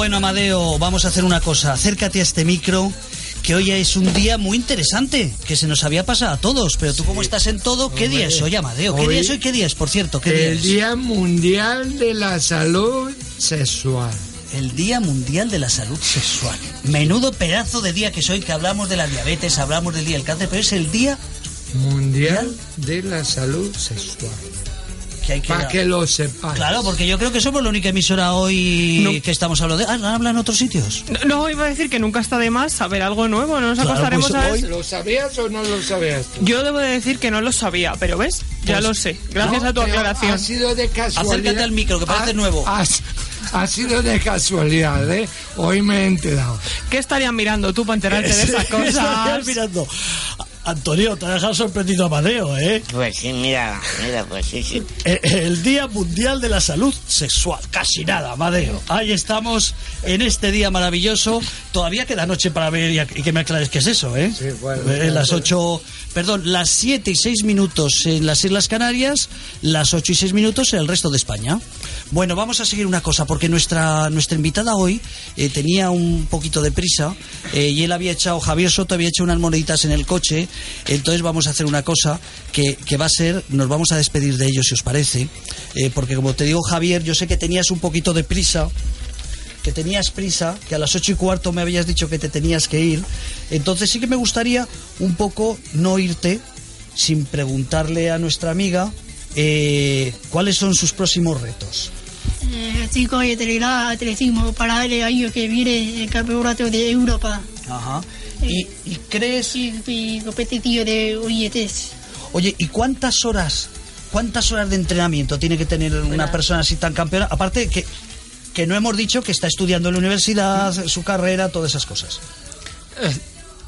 Bueno, Amadeo, vamos a hacer una cosa. Acércate a este micro, que hoy es un día muy interesante, que se nos había pasado a todos. Pero tú, como estás en todo, ¿qué día es hoy, Amadeo? ¿Qué Hoy- día es hoy? ¿Qué día es, por cierto? ¿Qué día El es? Día Mundial de la Salud Sexual. El Día Mundial de la Salud Sexual. Menudo pedazo de día que es hoy, que hablamos de la diabetes, hablamos del día del cáncer, pero es el día Mundial de la Salud Sexual. Que hay que... Para que lo sepáis. Claro, porque yo creo que somos la única emisora hoy No. que estamos hablando de... Ah, ¿hablan en otros sitios? No, no, iba a decir que nunca está de más saber algo nuevo. No nos Claro, acostaremos pues a hoy- ¿Lo sabías o no lo sabías tú? Yo debo de decir que no lo sabía, pero ves, ya Pues- lo sé. Gracias No, a tu aclaración. Ha sido de casualidad. Acércate al micro, que parece Ha- nuevo. Ha, ha sido de casualidad, ¿eh? Hoy me he enterado. ¿Qué estarías mirando tú para enterarte de esas Estarías cosas? mirando. Antonio, te ha dejado sorprendido Amadeo, ¿eh? Pues sí, mira, mira, pues sí, sí. Eh, El Día Mundial de la Salud Sexual. Casi nada, Amadeo. Ahí estamos en este día maravilloso. Todavía queda noche para ver y, que me aclares qué es eso, ¿eh? Sí, bueno, Eh, las 8, perdón, las 7 y 6 minutos en las Islas Canarias, las 8 y 6 minutos en el resto de España. Bueno, vamos a seguir una cosa, porque nuestra, nuestra invitada hoy eh, tenía un poquito de prisa eh, y él había echado, Javier Soto había hecho unas moneditas en el coche, entonces vamos a hacer una cosa que, que va a ser, nos vamos a despedir de ellos si os parece, eh, porque como te digo Javier, yo sé que tenías un poquito de prisa, que tenías prisa, que a las ocho y cuarto me habías dicho que te tenías que ir. Entonces sí que me gustaría un poco no irte sin preguntarle a nuestra amiga cuáles son sus próximos retos. Eh, chicos de Telegrama, Telecismo para el año que viene el campeonato de Europa Ajá. ¿Y, y crees, y, y competitivo de OIETs. oye, ¿y cuántas horas, cuántas horas de entrenamiento tiene que tener una persona así tan campeona? Aparte que, que no hemos dicho que está estudiando en la universidad, su carrera, todas esas cosas.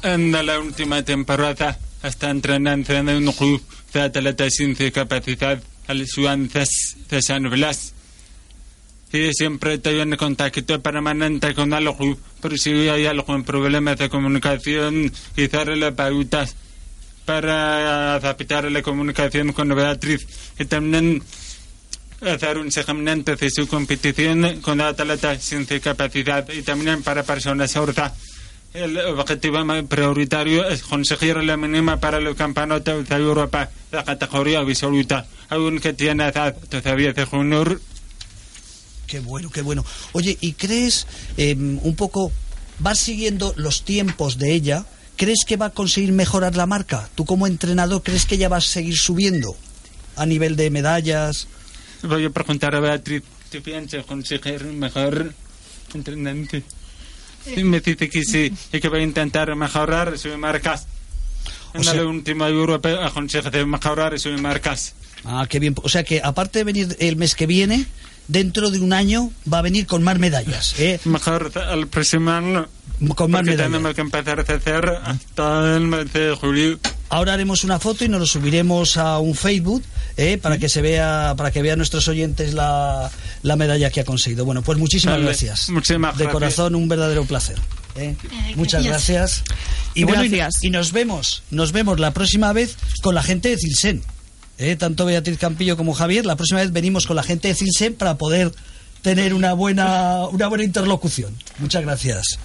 En la última temporada está entrenando en un club de atletas sin discapacidad, el Suances de San Blas. Y siempre estoy en contacto permanente con club, por si hay algún problema de comunicación y darle pautas para adaptar la comunicación con Beatriz. Y también hacer un seguimiento de su competición con atletas sin discapacidad y también para personas sordas. El objetivo más prioritario es conseguir la mínima para el campeonato de Europa de categoría absoluta, aunque tiene edad todavía de junior. Qué bueno, qué bueno. Oye, ¿y crees eh, un poco, vas siguiendo los tiempos de ella? ¿Crees que va a conseguir mejorar la marca? ¿Tú como entrenador crees que ella va a seguir subiendo a nivel de medallas? Voy a preguntar a Beatriz, ¿tú piensas conseguir mejor entrenante? Y me dice que sí, y que va a intentar mejorar sus marcas. O En sea- la última europeo ha conseguido mejorar sus marcas. Ah, qué bien. O sea que aparte de venir el mes que viene, dentro de un año va a venir con más medallas, ¿eh? Mejor el próximo año. Con más medallas. tenemos que empezar a hacer hasta el mes de julio. Ahora haremos una foto y nos lo subiremos a un Facebook ¿eh? para que se vea, para que vean nuestros oyentes la, la medalla que ha conseguido. Bueno, pues muchísimas Vale, gracias. muchísimas De gracias. corazón, un verdadero placer. ¿eh? Eh, Muchas gracias. gracias. Y bueno, Gracias. y, nos vemos, nos vemos la próxima vez con la gente de Cilsen. ¿Eh? Tanto Beatriz Campillo como Javier, la próxima vez venimos con la gente de Cilsen para poder tener una buena, una buena interlocución. Muchas gracias.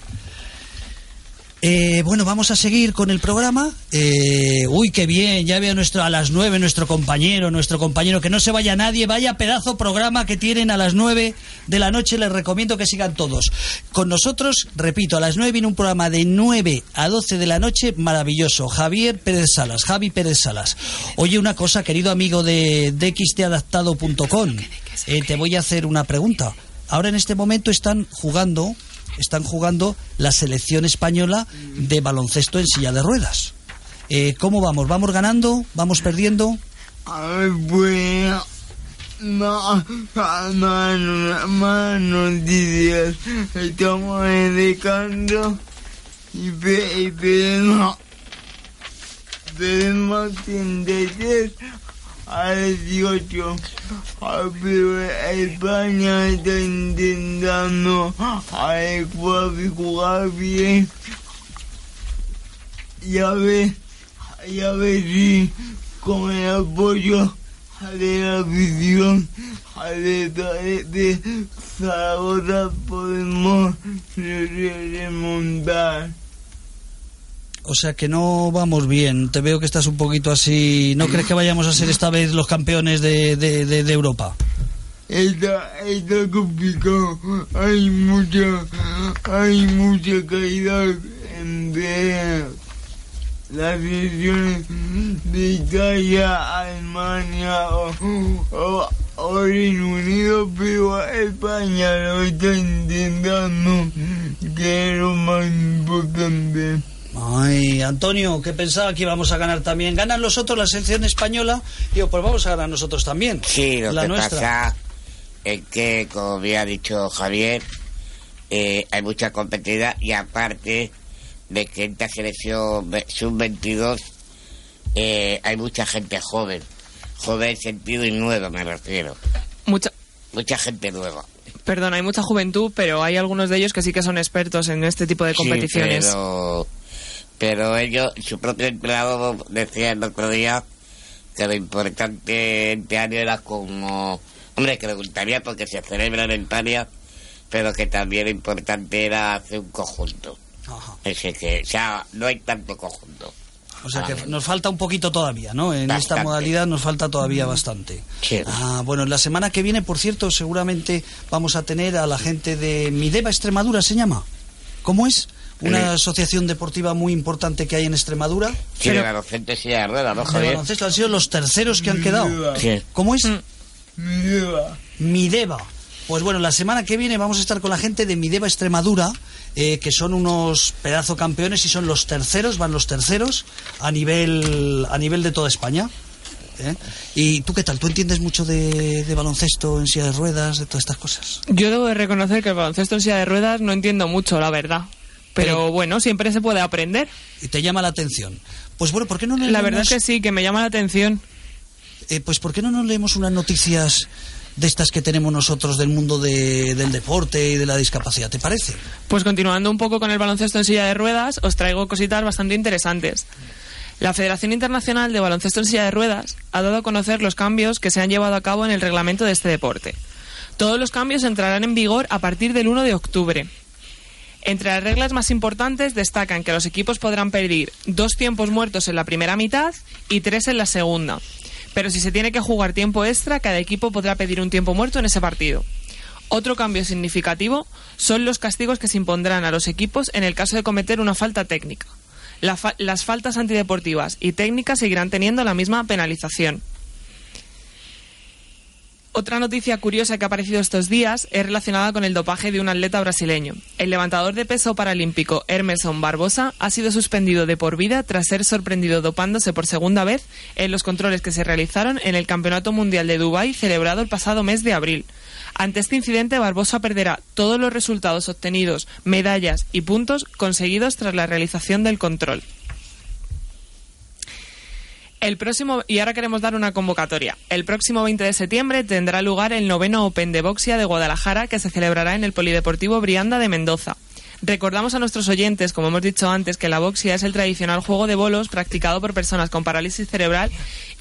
Eh, bueno, vamos a seguir con el programa. Eh, uy, qué bien, ya veo nuestro, a las nueve nuestro compañero, nuestro compañero, que no se vaya nadie, vaya pedazo programa que tienen a las nueve de la noche, les recomiendo que sigan todos. Con nosotros, repito, a las nueve viene un programa de nueve a doce de la noche maravilloso. Javier Pérez Salas, Javi Pérez Salas. Oye, una cosa, querido amigo de, de xtadaptado.com, eh, te voy a hacer una pregunta. Ahora en este momento están jugando están jugando la selección española de baloncesto en silla de ruedas. Eh, ¿Cómo vamos? ¿Vamos ganando? ¿Vamos perdiendo? Ay, bueno. No, más, más noticias. Estamos dedicando y pedimos, pedimos 33 a 18. Ah, Pero España está intentando adecuar y jugar bien. Y a ver, y a ver si con el apoyo de la afición de, de, de Zaragoza podemos re- re- remontar. O sea que no vamos bien. Te veo que estás un poquito así. ¿No crees que vayamos a ser esta vez los campeones de, de- de- de Europa? Está, está complicado, hay mucha, hay mucha caída entre las selecciones de Italia, Alemania o, o- o Reino Unido, pero España lo está intentando, que es lo más importante. Ay, Antonio, que pensaba que íbamos a ganar también. ¿Ganan los otros la selección española? Digo, pues vamos a ganar nosotros también. Sí, lo la que nuestra. pasa es que, como había dicho Javier, eh, hay mucha competitividad y aparte de que esta selección ve- sub-22 eh, hay mucha gente joven. Joven en sentido y nueva, me refiero. Mucha, Mucha gente nueva. perdón, hay mucha juventud, pero hay algunos de ellos que sí que son expertos en este tipo de Sí, competiciones. pero, pero ellos, su propio empleado decía el otro día que lo importante este año era como... Hombre, que le gustaría porque se celebra en Italia, pero que también lo importante era hacer un conjunto. Ajá. Ese que, o sea, no hay tanto conjunto. O sea que Ah. nos falta un poquito todavía, ¿no? En esta modalidad nos falta todavía bastante. Sí. Ah, bueno, la semana que viene, por cierto, seguramente vamos a tener a la gente de Mideva Extremadura, ¿se llama? ¿Cómo es? Una Eh. asociación deportiva muy importante que hay en Extremadura. Sí, de baloncesto sí de ruedas, ¿no, De baloncesto han sido los terceros que han quedado. Sí. ¿Cómo es? Mm. Mideva. Pues bueno, la semana que viene vamos a estar con la gente de Mideva Extremadura, eh, que son unos pedazo campeones y son los terceros, van los terceros a nivel a nivel de toda España. ¿eh? ¿Y tú qué tal? ¿Tú entiendes mucho de, de baloncesto en silla de ruedas, de todas estas cosas? Yo debo de reconocer que el baloncesto en silla de ruedas no entiendo mucho, la verdad. Pero bueno, siempre se puede aprender. Y te llama la atención. Pues bueno, ¿por qué no nos La verdad es leemos- que sí, que me llama la atención. eh, pues ¿por qué no nos leemos unas noticias de estas que tenemos nosotros del mundo de- del deporte y de la discapacidad? ¿Te parece? Pues continuando un poco con el baloncesto en silla de ruedas, os traigo cositas bastante interesantes. La Federación Internacional de Baloncesto en Silla de Ruedas ha dado a conocer los cambios que se han llevado a cabo en el reglamento de este deporte. Todos los cambios entrarán en vigor a partir del 1 de octubre. Entre las reglas más importantes destacan que los equipos podrán pedir dos tiempos muertos en la primera mitad y tres en la segunda. Pero si se tiene que jugar tiempo extra, cada equipo podrá pedir un tiempo muerto en ese partido. Otro cambio significativo son los castigos que se impondrán a los equipos en el caso de cometer una falta técnica. Las faltas antideportivas y técnicas seguirán teniendo la misma penalización. Otra noticia curiosa que ha aparecido estos días es relacionada con el dopaje de un atleta brasileño. El levantador de peso paralímpico Hermeson Barbosa ha sido suspendido de por vida tras ser sorprendido dopándose por segunda vez en los controles que se realizaron en el Campeonato Mundial de Dubái celebrado el pasado mes de abril. Ante este incidente, Barbosa perderá todos los resultados obtenidos, medallas y puntos conseguidos tras la realización del control. El próximo, y ahora queremos dar una convocatoria. El próximo 20 de septiembre tendrá lugar el noveno Open de Boxia de Guadalajara que se celebrará en el Polideportivo Brianda de Mendoza. Recordamos a nuestros oyentes, como hemos dicho antes, que la boxia es el tradicional juego de bolos practicado por personas con parálisis cerebral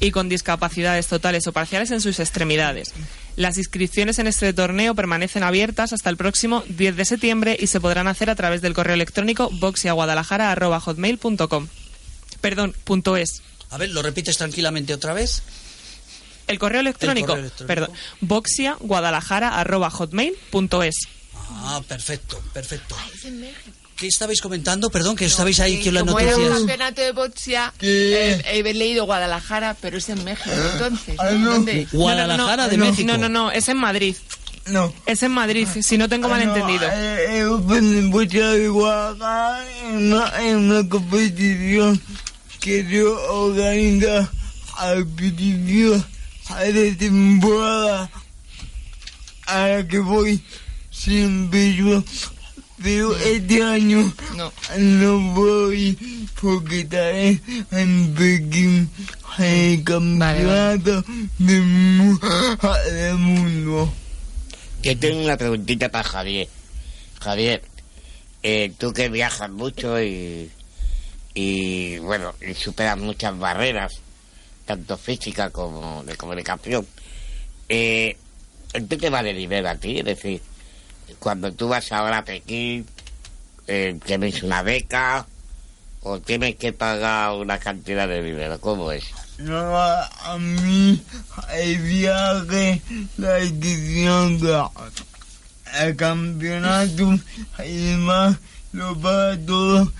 y con discapacidades totales o parciales en sus extremidades. Las inscripciones en este torneo permanecen abiertas hasta el próximo 10 de septiembre y se podrán hacer a través del correo electrónico boxiaguadalajara.hotmail.com. Perdón, punto es. A ver, ¿lo repites tranquilamente otra vez? El correo electrónico, correo electrónico. perdón, boxiaguadalajara.hotmail.es. Ah, perfecto, perfecto. ¿Qué estabais comentando? Perdón, que estabais ahí que las Como era un noticias. campeonato de boxea, eh, he leído Guadalajara, pero es en México, entonces. Ah, no. ¿Dónde? Guadalajara no, de no, México. No, no, no, es en Madrid. No. Es en Madrid, si no tengo malentendido. No, eh, eh, pues, en una, en una competición que yo organiza al principio de temporada a la que voy siempre yo. Pero este año No. no voy porque estaré en Pekín en el campeonato del del mundo. Que tengo una preguntita para Javier. Javier, eh, tú que viajas mucho y, y bueno, y superas muchas barreras, tanto física como de comunicación, eh, ¿en qué te vale nivel a ti? Es decir, cuando tú vas ahora a Pekín, eh, ¿tienes una beca o tienes que pagar una cantidad de dinero? ¿Cómo es? No, a, mí el viaje, la inscripción, la- el campeonato y demás lo paga todo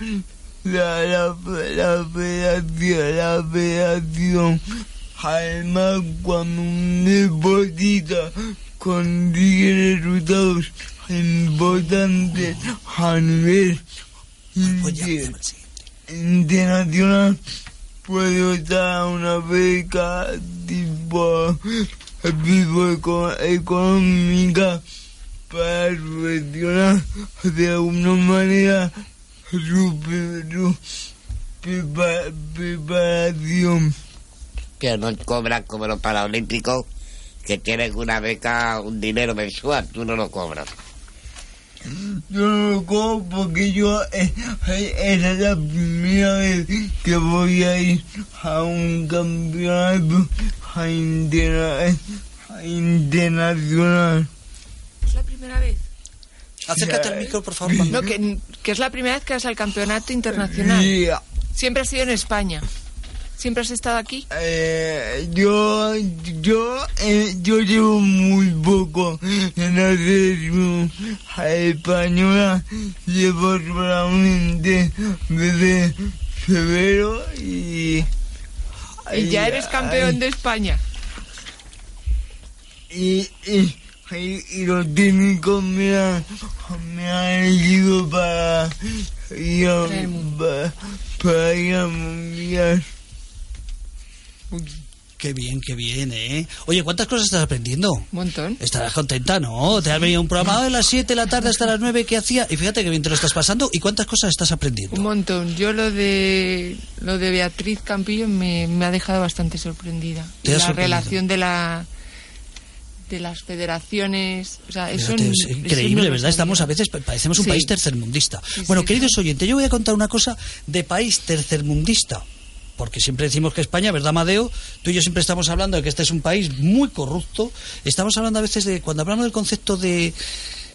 la, la, la federación, la federación. Además, cuando un deportista consigue resultados importantes a nivel inter- internacional puedo dar una beca tipo, tipo eco- económica para subvencionar de alguna manera preparación. que no cobran como los paralímpicos, que tienen una beca, un dinero mensual, tú no lo cobras. Yo no lo cobro porque yo eh, eh, esa es la primera vez que voy a ir a un campeonato a interna- a internacional. ¿Es la primera vez? Acércate al micro, por favor. No, que, que es la primera vez que vas al campeonato internacional. Y, Siempre has sido en España. ¿Siempre has estado aquí? eh, yo, yo, eh, yo llevo muy poco en la selección española. Llevo solamente desde febrero y... Y ya eres campeón de España. y, y, y, y los técnicos me han, me han elegido para ir a, Para para, ir al mundial. Qué bien, qué bien, ¿eh? Oye, ¿cuántas cosas estás aprendiendo? Un montón. Estarás contenta, ¿no? Te has venido un programa de las 7 de la tarde hasta las 9 que hacía y fíjate que bien te lo estás pasando y cuántas cosas estás Un aprendiendo. montón. Yo lo de lo de Beatriz Campillo me, me ha dejado bastante sorprendida. ¿Te Y la sorprendido? relación de la de las federaciones, o sea, eso, es increíble, no ¿verdad? Estamos a veces, pa- parecemos un Sí. país tercermundista. Sí, bueno, sí. queridos oyentes, yo voy a contar una cosa de país tercermundista. Porque siempre decimos que España, ¿verdad, Madeo? Tú y yo siempre estamos hablando de que este es un país muy corrupto. Estamos hablando a veces de, cuando hablamos del concepto de,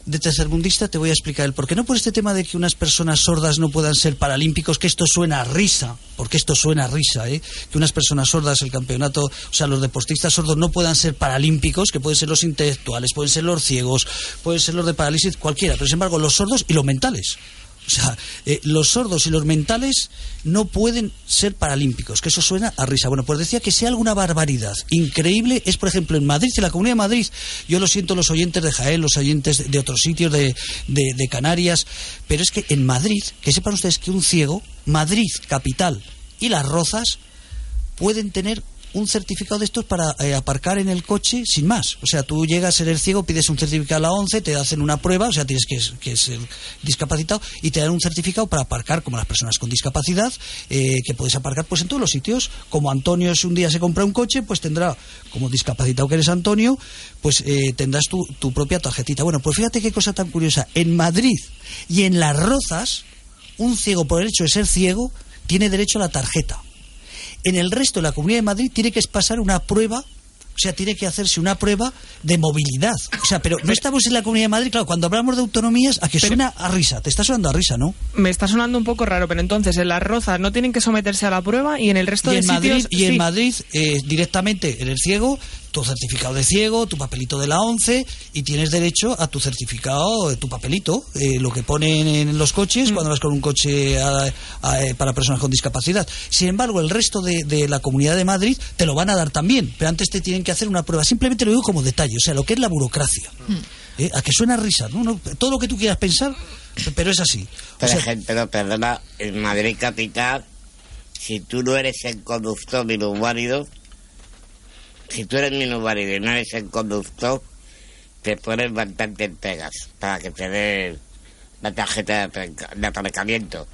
de tercermundista, te voy a explicar el por qué. No por este tema de que unas personas sordas no puedan ser paralímpicos, que esto suena a risa, porque esto suena a risa, ¿eh? Que unas personas sordas, el campeonato, o sea, los deportistas sordos no puedan ser paralímpicos, que pueden ser los intelectuales, pueden ser los ciegos, pueden ser los de parálisis, cualquiera, pero sin embargo, los sordos y los mentales. O sea, eh, los sordos y los mentales no pueden ser paralímpicos, que eso suena a risa. Bueno, pues decía que sea alguna barbaridad increíble es, por ejemplo, en Madrid, en la Comunidad de Madrid, yo lo siento los oyentes de Jaén, los oyentes de otros sitios de, de- de Canarias, pero es que en Madrid, que sepan ustedes que un ciego, Madrid, capital, y las rozas pueden tener un certificado de estos para eh, aparcar en el coche sin más. O sea, tú llegas, eres ciego, pides un certificado a la 11, te hacen una prueba, o sea, tienes que, que ser discapacitado y te dan un certificado para aparcar como las personas con discapacidad, eh, que puedes aparcar pues en todos los sitios. Como Antonio si un día se compra un coche, pues tendrá, como discapacitado que eres Antonio, pues eh, tendrás tu, tu propia tarjetita. Bueno, pues fíjate qué cosa tan curiosa. En Madrid y en Las Rozas, un ciego por el hecho de ser ciego tiene derecho a la tarjeta. En el resto de la Comunidad de Madrid tiene que pasar una prueba, o sea, tiene que hacerse una prueba de movilidad. O sea, pero no estamos en la Comunidad de Madrid, claro, cuando hablamos de autonomías, a que suena a risa. Te está sonando a risa, ¿no? Me está sonando un poco raro, pero entonces en las rozas no tienen que someterse a la prueba y en el resto y de en Madrid, sitios y en. Madrid eh, directamente eres ciego, tu certificado de ciego, tu papelito de la 11 y tienes derecho a tu certificado, eh, tu papelito, eh, lo que ponen en los coches Mm. cuando vas con un coche a- a- eh, para personas con discapacidad. Sin embargo, el resto de, de la Comunidad de Madrid te lo van a dar también, pero antes te tienen que hacer una prueba. Simplemente lo digo como detalle, o sea, lo que es la burocracia. Eh, a que suena a risa, ¿no? No, Todo lo que tú quieras pensar, pero es así. O Por sea, ejemplo, perdona, en Madrid capital, si tú no eres el conductor minusválido, si tú eres minusválido y no eres el conductor, te ponen bastantes pegas para que te den la tarjeta de aparca- de aparcamiento.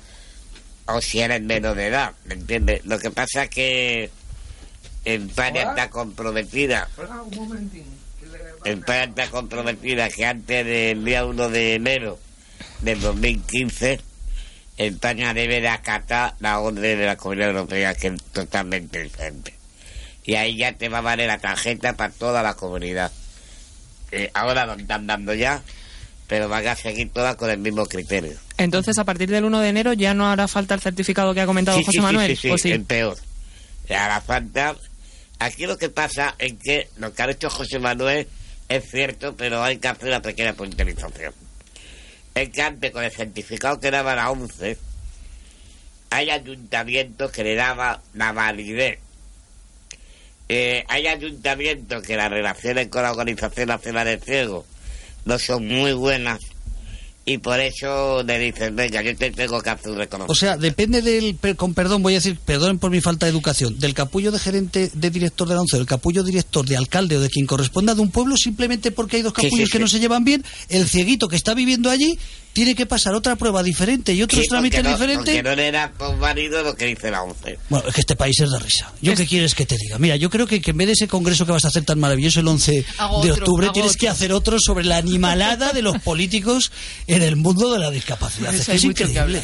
O si eres menos de edad, ¿me entiendes? Lo que pasa es que España está comprometida España está comprometida que antes del día 1 de enero del 2015 España debe de acatar la orden de la Comunidad Europea que es totalmente diferente. Y ahí ya te va a valer la tarjeta para toda la comunidad. Eh, ahora lo están dando ya, pero van a seguir todas con el mismo criterio. Entonces, a partir del 1 de enero ya no hará falta el certificado que ha comentado Sí, José sí, Manuel. sí, sí, ¿o sí? el peor. La falta. Aquí lo que pasa es que lo que ha hecho José Manuel es cierto, pero hay que hacer una pequeña puntualización. Es que antes con el certificado que daba la 11, hay ayuntamientos que le daba la validez. Eh, hay ayuntamientos que las relaciones con la Organización Nacional de Ciegos no son muy buenas y por eso le dicen, venga, yo te tengo que hacer un reconocimiento. O sea, depende del, con perdón, voy a decir, perdón por mi falta de educación, del capullo de gerente de director de la ONCE, del capullo director de alcalde o de quien corresponda de un pueblo, simplemente porque hay dos Sí, capullos sí, que sí. no se llevan bien, el cieguito que está viviendo allí tiene que pasar otra prueba diferente y otros Sí, trámites no, diferentes. No válido lo que dice la ONCE. Bueno, es que este país es de risa. ¿Yo qué quieres que te diga? Mira, yo creo que, que en vez de ese congreso que vas a hacer tan maravilloso el 11 Hago de octubre, tienes que hacer otro sobre la animalada de los políticos en el mundo de la discapacidad. Es que hay es mucho que increíble.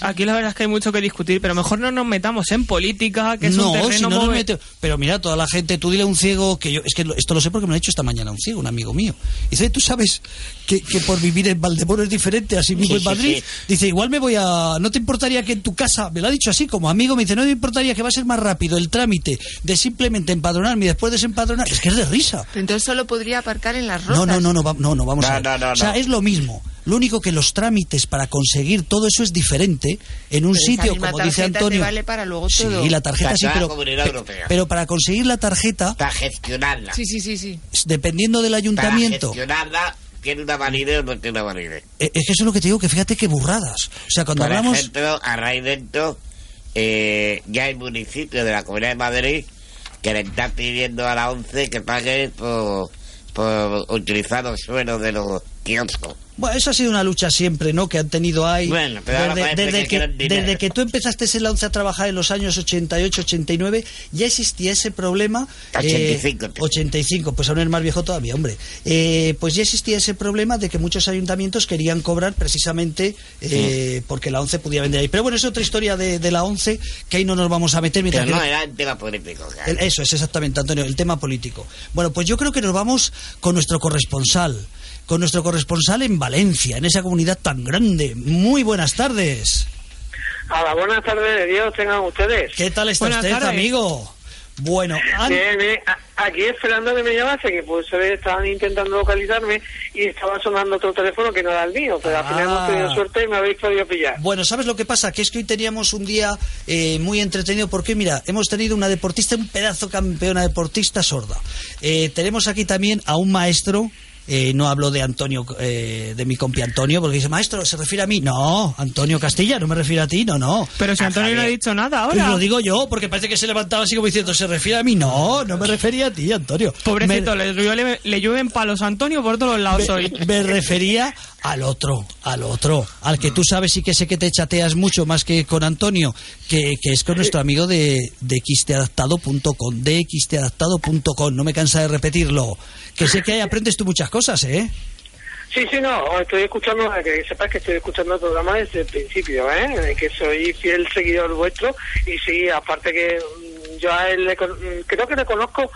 Aquí la verdad es que hay mucho que discutir, pero mejor no nos metamos en política, que es no, un terreno si no nos mover- mete- Pero mira, toda la gente, tú dile a un ciego que yo, es que lo- esto lo sé porque me lo ha dicho esta mañana un ciego, un amigo mío. Dice, tú sabes que, que por vivir en Valdemoro es diferente, así mismo en Madrid. Dice, igual me voy a, no te importaría que en tu casa, me lo ha dicho así como amigo, me dice, no me importaría que va a ser más rápido el trámite de simplemente empadronarme y después desempadronar. Es que es de risa. Pero entonces solo podría aparcar en las No, rosas. no, no, no, va- no, no, vamos No, a ver. no, no, o sea, no. es lo mismo. Lo único que los trámites para conseguir todo eso es diferente en un Pero sitio, como dice Antonio. vale para luego sí, todo. la tarjeta Para sí, pero, pero para conseguir la tarjeta, Para gestionarla. Sí, sí, sí, sí. dependiendo del Para ayuntamiento, gestionarla, ¿tiene una validez o no tiene una validez? eh, es que eso es lo que te digo, que fíjate qué burradas. O sea, cuando Por hablamos... ejemplo, a raíz de esto, eh, ya hay municipios de la Comunidad de Madrid que le están pidiendo a la ONCE que pague por, por utilizar los suelos de los kioscos. Bueno, eso ha sido una lucha siempre, ¿no? Que han tenido ahí. Bueno, pero ahora desde, parece desde que que, desde que tú empezaste en la ONCE a trabajar en los años 88, 89, ya existía ese problema. eh, 85. 85, pues aún es más viejo todavía, hombre. Eh, pues ya existía ese problema de que muchos ayuntamientos querían cobrar precisamente eh, porque la ONCE podía vender ahí. Pero bueno, es otra historia de, de la ONCE que ahí no nos vamos a meter. Pero mientras no que- era el tema político. claro. el- Eso es exactamente, Antonio, el tema político. Bueno, pues yo creo que nos vamos con nuestro corresponsal, con nuestro corresponsal en Valencia, en esa comunidad tan grande. Muy buenas tardes. A la buenas tardes de Dios tengan ustedes. ¿Qué tal está Buenas usted, tardes. amigo? Bueno, an- Bien, bien. A- aquí esperando que me llamase, que pues ve, estaban intentando localizarme y estaba sonando otro teléfono que no era el mío, pero al final Ah. hemos tenido suerte y me habéis podido pillar. bueno, ¿sabes lo que pasa? Que es que hoy teníamos un día eh, muy entretenido porque, mira, hemos tenido una deportista, un pedazo campeona deportista sorda. Eh, tenemos aquí también a un maestro eh, no hablo de Antonio, eh, de mi compi Antonio, porque dice, maestro, ¿se refiere a mí? No, Antonio Castilla, no me refiero a ti, no, no. Pero si Antonio no ha dicho nada Pues ahora. lo digo yo, porque parece que se levantaba así como diciendo, ¿se refiere a mí? No, no me refería a ti, Antonio. Pobrecito, Me- le, llueve- le llueven palos a Antonio por todos lados hoy. me refería al otro, al otro, al que tú sabes y que sé que te chateas mucho más que con Antonio, que, que es con nuestro amigo de, de xtadaptado.com, de xtadaptado.com, no me cansa de repetirlo, que sé que ahí aprendes tú muchas cosas, ¿eh? Sí, sí, no, estoy escuchando, que sepas que estoy escuchando el programa desde el principio, ¿eh? Que soy fiel seguidor vuestro y sí, aparte que yo a él le creo que le conozco,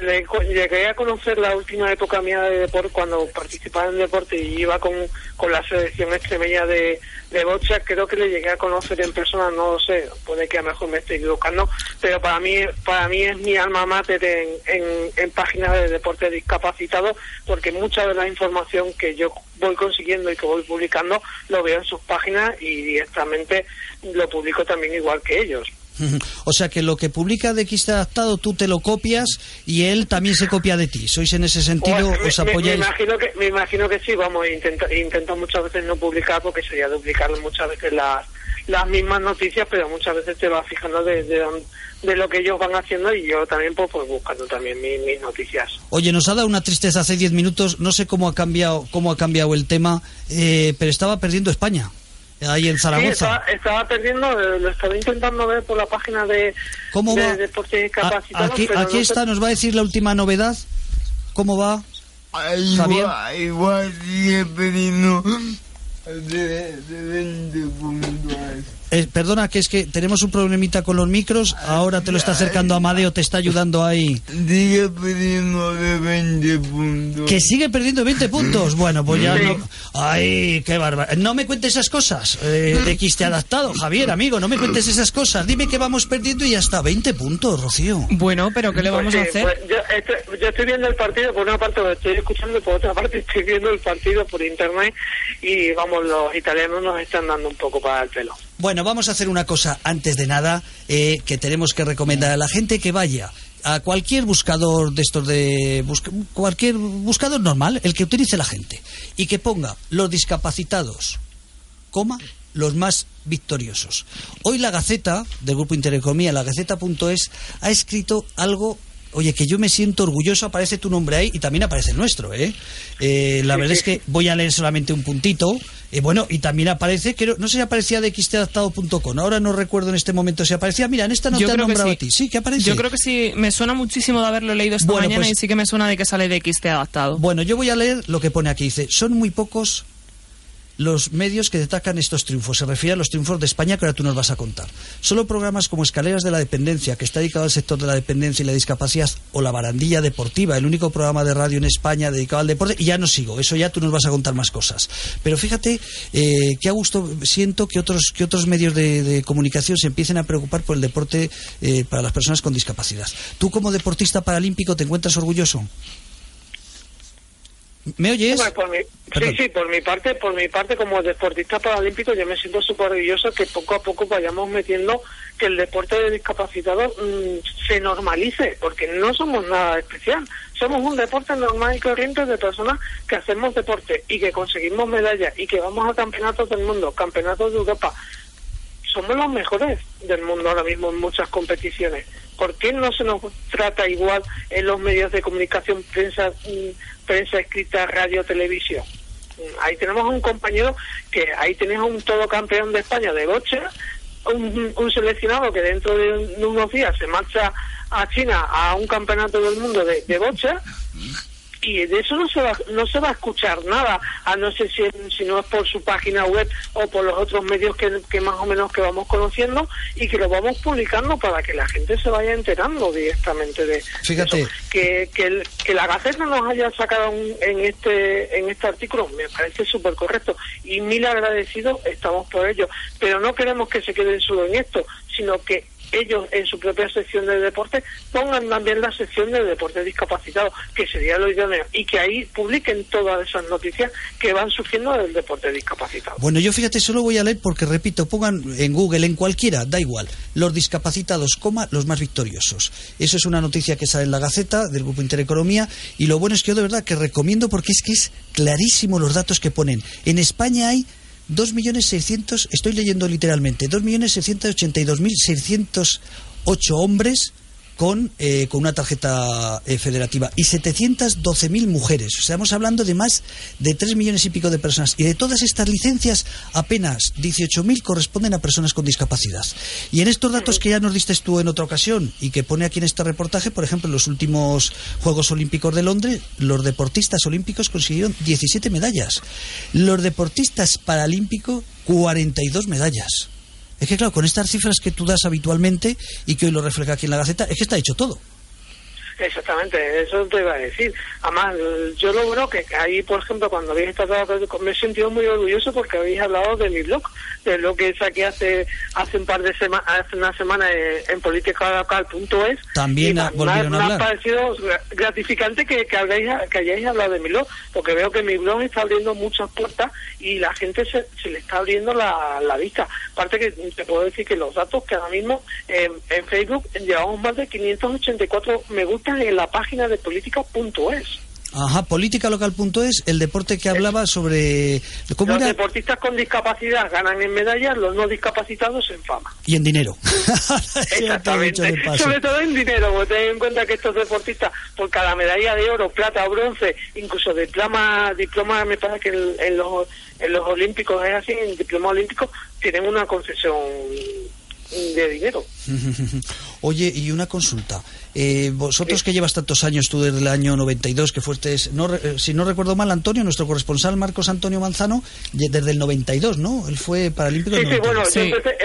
le, llegué a conocer la última época mía de deporte cuando participaba en deporte y iba con, con la selección extremeña de, de bocha, creo que le llegué a conocer en persona, no lo sé, puede que a lo mejor me esté equivocando, pero para mí para mí es mi alma mater en, en, en páginas de deporte discapacitado porque mucha de la información que yo voy consiguiendo y que voy publicando lo veo en sus páginas y directamente lo publico también igual que ellos. O sea que lo que publica de Xte Adaptado tú te lo copias y él también se copia de ti. ¿Sois en ese sentido, os apoyáis? Me, imagino que, me imagino que sí, vamos, intento, intento muchas veces no publicar porque sería duplicar muchas veces las, las mismas noticias, pero muchas veces te vas fijando de, de, de lo que ellos van haciendo y yo también pues, pues buscando también mi- mis noticias. Oye, nos ha dado una tristeza hace 10 minutos, no sé cómo ha cambiado, cómo ha cambiado el tema, eh, pero estaba perdiendo España, ahí en Sí, Zaragoza. estaba, estaba perdiendo, eh, lo estaba intentando ver por la página de, ¿Cómo de va? Deportes A- Discapacitados. aquí pero aquí no está, sé- nos va a decir la última novedad. ¿Cómo va? Igual, igual sigue pidiendo de, de 20 puntos. Eh, perdona, que es que tenemos un problemita con los micros. Ahora te lo está acercando Amadeo, te está ayudando ahí. Sigue pidiendo de 20 puntos. Que sigue perdiendo 20 puntos. Bueno, pues ya no. Ay, qué bárbaro. No me cuentes esas cosas. Eh, de que te adaptado, Javier, amigo. No me cuentes esas cosas. Dime que vamos perdiendo y ya está. 20 puntos, Rocío. Bueno, pero ¿qué le Pues vamos a hacer? pues yo, estoy, yo estoy viendo el partido, por una parte lo estoy escuchando y por otra parte estoy viendo el partido por internet y vamos, los italianos nos están dando un poco para el pelo. Bueno, vamos a hacer una cosa antes de nada eh, que tenemos que recomendar a la gente que vaya a cualquier buscador de estos de cualquier buscador normal, el que utilice la gente y que ponga los discapacitados, coma, los más victoriosos. Hoy la Gaceta del grupo Intereconomía, la Gaceta.es ha escrito algo Oye, que yo me siento orgulloso, aparece tu nombre ahí y también aparece el nuestro, ¿eh? Eh, la verdad es que voy a leer solamente un puntito. Eh, bueno, y también aparece, creo, no sé si aparecía de xtadaptado.com, ahora no recuerdo en este momento si aparecía. Mira, en esta no Yo te han nombrado sí. a ti. Sí, que aparece. Yo creo que sí, me suena muchísimo de haberlo leído esta Bueno, mañana pues- y sí que me suena de que sale de XT adaptado. Bueno, yo voy a leer lo que pone aquí. Dice, son muy pocos los medios que destacan estos triunfos. Se refiere a los triunfos de España que ahora tú nos vas a contar. Solo programas como Escaleras de la Dependencia, que está dedicado al sector de la dependencia y la discapacidad, o La Barandilla Deportiva, el único programa de radio en España dedicado al deporte, y ya no sigo, eso ya tú nos vas a contar más cosas. Pero fíjate eh, que a gusto siento que otros, que otros medios de, comunicación se empiecen a preocupar por el deporte eh, para las personas con discapacidad. ¿Tú como deportista paralímpico te encuentras orgulloso? ¿Me oyes? Bueno, por mi, sí, sí, por mi parte, por mi parte como deportista paralímpico yo me siento súper orgulloso que poco a poco vayamos metiendo que el deporte de discapacitados mm, se normalice, porque no somos nada especial, somos un deporte normal y corriente de personas que hacemos deporte y que conseguimos medallas y que vamos a campeonatos del mundo, campeonatos de Europa, somos los mejores del mundo ahora mismo en muchas competiciones. ¿Por qué no se nos trata igual en los medios de comunicación, prensa, mm, prensa escrita, radio, televisión? Mm, Ahí tenemos un compañero que ahí tenemos un todo campeón de España de bocha, un, seleccionado que dentro de, un- de unos días se marcha a China a un campeonato del mundo de bocha y de eso no se va no se va a escuchar nada a no ser si, si no es por su página web o por los otros medios que, que más o menos que vamos conociendo y que lo vamos publicando para que la gente se vaya enterando directamente de Fíjate. eso. que que, el- que la Gaceta nos haya sacado un- en este en este artículo me parece súper correcto y mil agradecidos estamos por ello pero no queremos que se queden solo en esto sino que ellos en su propia sección de deporte pongan también la sección de deporte discapacitado, que sería lo idóneo, y que ahí publiquen todas esas noticias que van surgiendo del deporte discapacitado. Bueno, yo fíjate, solo voy a leer porque, repito, pongan en Google, en cualquiera, da igual, los discapacitados, coma, los más victoriosos. Eso es una noticia que sale en la Gaceta del Grupo Intereconomía y lo bueno es que yo de verdad que recomiendo porque es que es clarísimo los datos que ponen. En España hay 2.600.000, estoy leyendo literalmente, 2.682.608 hombres con, eh, con una tarjeta eh, federativa y 712.000 mujeres. O sea, estamos hablando de más de 3 millones y pico de personas. Y de todas estas licencias, apenas 18.000 corresponden a personas con discapacidad. Y en estos datos que ya nos diste tú en otra ocasión y que pone aquí en este reportaje, por ejemplo, en los últimos Juegos Olímpicos de Londres, los deportistas olímpicos consiguieron 17 medallas. Los deportistas paralímpicos, 42 medallas. Es que claro, con estas cifras que tú das habitualmente y que hoy lo refleja aquí en la Gaceta, es que está hecho todo. Exactamente, eso te iba a decir. Además, yo lo bueno que ahí, por ejemplo, cuando habéis estado, me he sentido muy orgulloso porque habéis hablado de mi blog, de lo que saqué hace hace un par de semanas, hace una semana en, en politicadocal.es. También ha- me, ha parecido gra- gratificante que, que, habéis, que hayáis hablado de mi blog, porque veo que mi blog está abriendo muchas puertas y la gente se, se le está abriendo la, la vista. Aparte que te puedo decir que los datos que ahora mismo en, en Facebook llevamos más de 584 me en la página de política.es. Ajá, políticalocal.es, el deporte que hablaba sobre... ¿Cómo Los era? deportistas con discapacidad ganan en medallas, los no discapacitados en fama. Y en dinero. Exactamente. Sobre todo en dinero, porque ten en cuenta que estos deportistas, por cada medalla de oro, plata o bronce, incluso diploma, diploma me parece que en, en los, en los olímpicos es así, en diploma olímpico, tienen una concesión de dinero. Oye, y una consulta. Eh, vosotros que llevas tantos años, tú desde el año 92, que fuiste, no, eh, si no recuerdo mal, Antonio, nuestro corresponsal Marcos Antonio Manzano, desde el 92, ¿no? Él fue paralímpico Sí, sí, bueno, 92. yo empecé,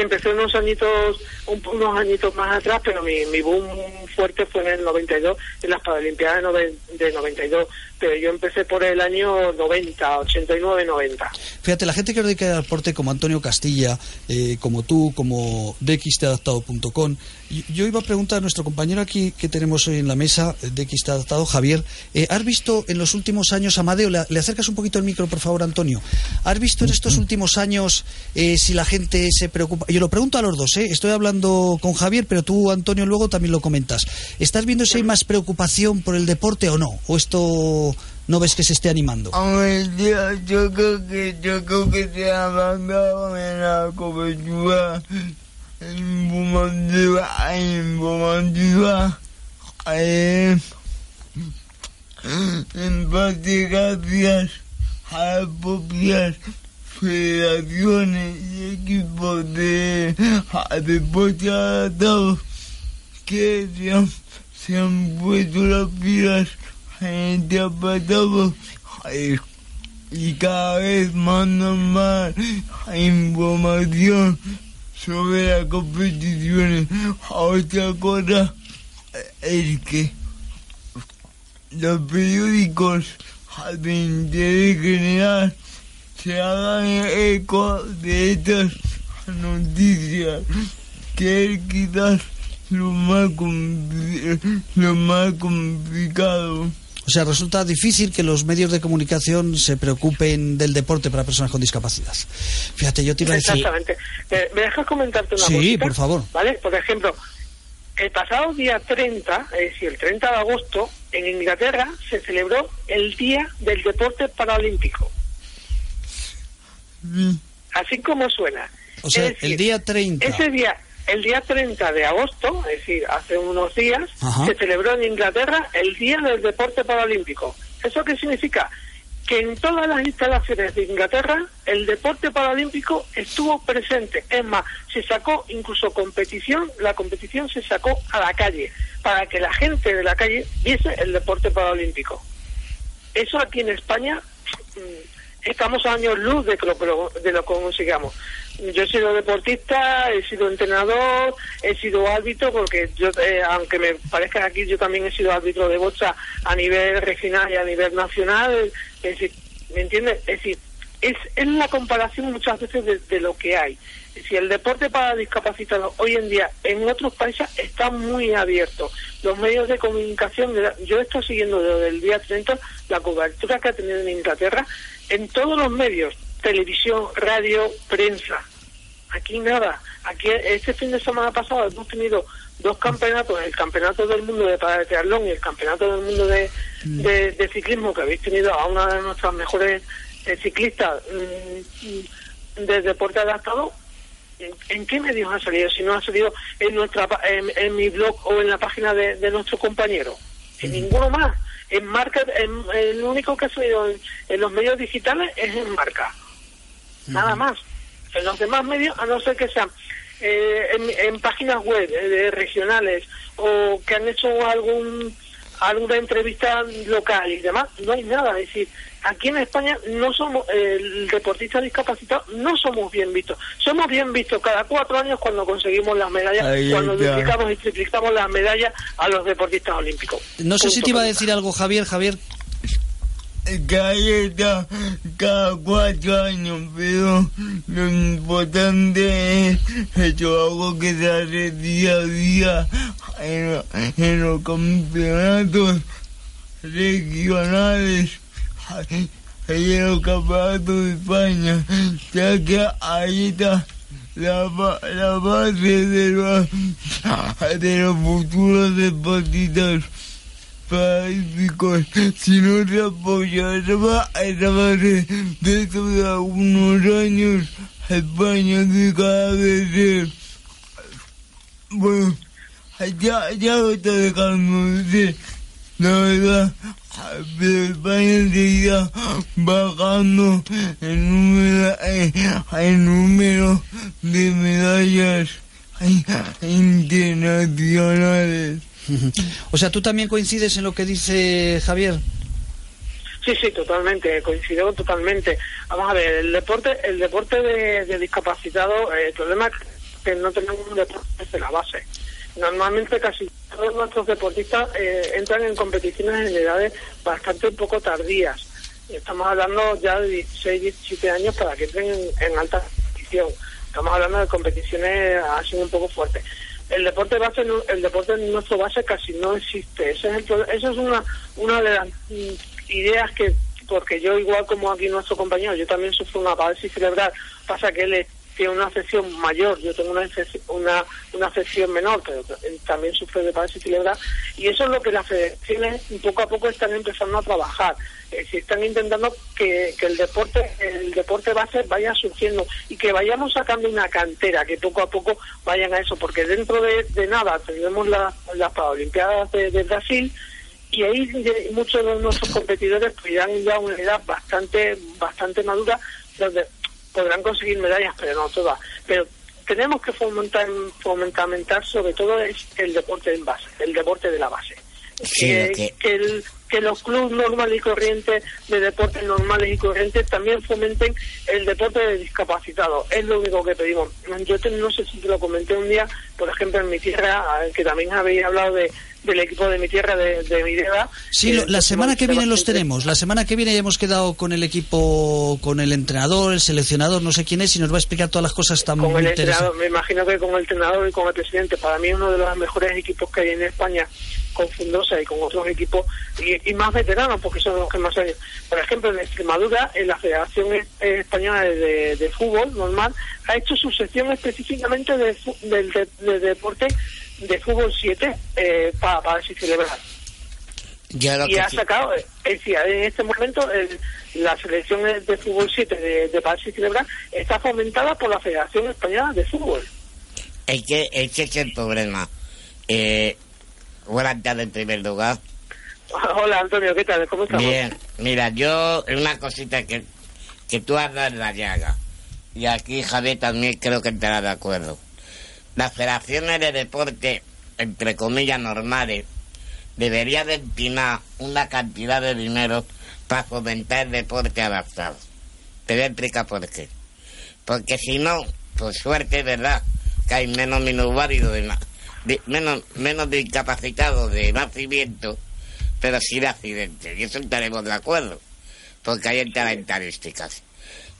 empecé, unos añitos, un- unos añitos más atrás, pero mi, mi boom fuerte fue en el 92, en las Paralimpiadas de, noven- de 92, pero yo empecé por el año 90, 89, 90. Fíjate, la gente que dedica al deporte como Antonio Castilla, eh, como tú, como dxtadaptado.com, yo, yo iba a preguntar a nuestro compañero aquí que tenemos hoy en la mesa, eh, de XT Adaptado, Javier, eh, ¿has visto en los últimos años, Amadeo, le, le acercas un poquito el micro, por favor, Antonio, ¿has visto en estos últimos años eh, si la gente se preocupa? Yo lo pregunto a los dos, ¿eh? estoy hablando con Javier, pero tú, Antonio, luego también lo comentas. ¿Estás viendo si hay más preocupación por el deporte o no? ¿O esto no ves que se esté animando? Yo, creo que yo creo que se ha mandado en la cobertura en a las propias federaciones y equipos de deporte adaptados que se han, se han puesto las pilas en este apartado y cada vez mandan más información sobre las competiciones. Otra cosa es que los periódicos de interés general se hagan eco de estas noticias, que es quizás lo más, lo más complicado. O sea, resulta difícil que los medios de comunicación se preocupen del deporte para personas con discapacidad. Fíjate, yo te iba a decir... Exactamente. ¿Me, me dejas comentarte una Sí, cosita? por favor. ¿Vale? Por ejemplo, el pasado día 30, es decir, el 30 de agosto, en Inglaterra se celebró el Día del Deporte Paralímpico. Así como suena. O sea, decir, el día 30. Ese día, el día 30 de agosto, es decir, hace unos días, Ajá. se celebró en Inglaterra el Día del Deporte Paralímpico. ¿Eso qué significa? Que en todas las instalaciones de Inglaterra el deporte paralímpico estuvo presente. Es más, se sacó incluso competición, la competición se sacó a la calle, para que la gente de la calle viese el deporte paralímpico. Eso aquí en España mm, estamos a años luz de que lo, de lo que consigamos. Yo he sido deportista, he sido entrenador, he sido árbitro, porque yo, eh, aunque me parezca aquí, yo también he sido árbitro de bocha a nivel regional y a nivel nacional. Es decir, ¿me entiendes? Es decir, es, es la comparación muchas veces de, de lo que hay. Si el deporte para discapacitados hoy en día en otros países está muy abierto. Los medios de comunicación, yo estoy siguiendo desde el día 30 la cobertura que ha tenido en Inglaterra en todos los medios, televisión, radio, prensa. Aquí nada. Aquí este fin de semana pasado hemos tenido dos campeonatos, el campeonato del mundo de triatlón y el campeonato del mundo de, de, de ciclismo que habéis tenido a una de nuestras mejores eh, ciclistas mm, de deporte adaptado ¿En, en qué medios ha salido? Si no ha salido en nuestra en, en mi blog o en la página de, de nuestro compañero. En ninguno más. En marca, en, el único que ha salido en, en los medios digitales es en marca. Nada más. En los demás medios, a no ser que sean eh, en, en páginas web eh, de regionales o que han hecho algún alguna entrevista local y demás, no hay nada. Es decir, aquí en España no somos, eh, el deportista discapacitado no somos bien vistos. Somos bien vistos cada cuatro años cuando conseguimos las medallas, Ahí cuando duplicamos y triplicamos las medallas a los deportistas olímpicos. No sé si te iba a decir algo, Javier. Javier, Galleta cada cuatro años, pero lo importante es el trabajo que se hace día a día en, lo- en los campeonatos regionales. Y en los campeonatos de España, ya que ahí está la base de los, de los futuros deportistas paralímpicos. Si no se apoya esa, ba- esa base dentro de algunos años, España de ser bueno, ya, ya lo está dejando de ser, la verdad, pero España seguirá bajando el número, eh, el número de medallas internacionales. O sea, tú también coincides en lo que dice Javier. Sí, sí, totalmente, coincido totalmente. Vamos a ver, el deporte, el deporte de, de discapacitados, eh, el problema es que no tenemos un deporte desde la base. Normalmente casi todos nuestros deportistas eh, entran en competiciones en edades bastante poco tardías. Estamos hablando ya de 16, 17 años para que entren en, en alta competición. Estamos hablando de competiciones así un poco fuertes. El deporte base, el deporte nuestro base casi no existe. Ese es el esa es una, una de las mm, ideas que, porque yo igual como aquí nuestro compañero, yo también sufro una parálisis cerebral, pasa que él es- tiene una afección mayor, yo tengo una, una, una afección menor, pero él también sufre de parálisis cerebral, y eso es lo que las federaciones poco a poco están empezando a trabajar. Decir, están intentando que, que el deporte el deporte base vaya surgiendo y que vayamos sacando una cantera, que poco a poco vayan a eso, porque dentro de, de nada tenemos la- las Paralimpiadas de, Brasil, y ahí muchos de nuestros competidores pues ya a una edad bastante bastante madura donde podrán conseguir medallas pero no todas. Pero tenemos que fomentar fomentar sobre todo es el deporte en base el deporte de la base Sí, que, lo que- que el- que los clubes normales y corrientes de deportes normales y corrientes también fomenten el deporte de discapacitados. Es lo único que pedimos. Yo te- no sé si te lo comenté un día, por ejemplo, en mi tierra, eh, que también habéis hablado de, del equipo de mi tierra, de, de mi tierra. Sí, eh, lo- la semana que viene los tenemos. La semana que viene ya hemos quedado con el equipo, con el entrenador, el seleccionador, no sé quién es, y nos va a explicar todas las cosas tan con muy el interesantes. entrenador, me imagino que con el entrenador y con el presidente, para mí es uno de los mejores equipos que hay en España, con Fundosa y con otros equipos, y, y más veteranos, porque son los que más años. Por ejemplo, en Extremadura, en la Federación Es- Española de, Fútbol Normal, ha hecho su sección específicamente del de- de deporte de fútbol 7 eh, para, para así celebrar. Lo Y que ha sacado, eh, es decir, en este momento el- la selección de fútbol 7 de, de París y Celebrar está fomentada por la Federación Española de Fútbol. Es que es el problema. Eh, buenas tardes en primer lugar. Hola Antonio, ¿qué tal? ¿Cómo estamos? Bien, mira, yo una cosita que, que tú has dado en la llaga. Y aquí Javier también creo que estará de acuerdo. Las federaciones de deporte, entre comillas normales, deberían destinar una cantidad de dinero para fomentar el deporte adaptado. Te voy a explicar por qué. Porque si no, por suerte, ¿verdad? Que hay menos minusválidos, de, na- de- menos, menos discapacitados de nacimiento, pero de accidentes. Y eso estaremos de acuerdo. Porque ahí las estadísticas.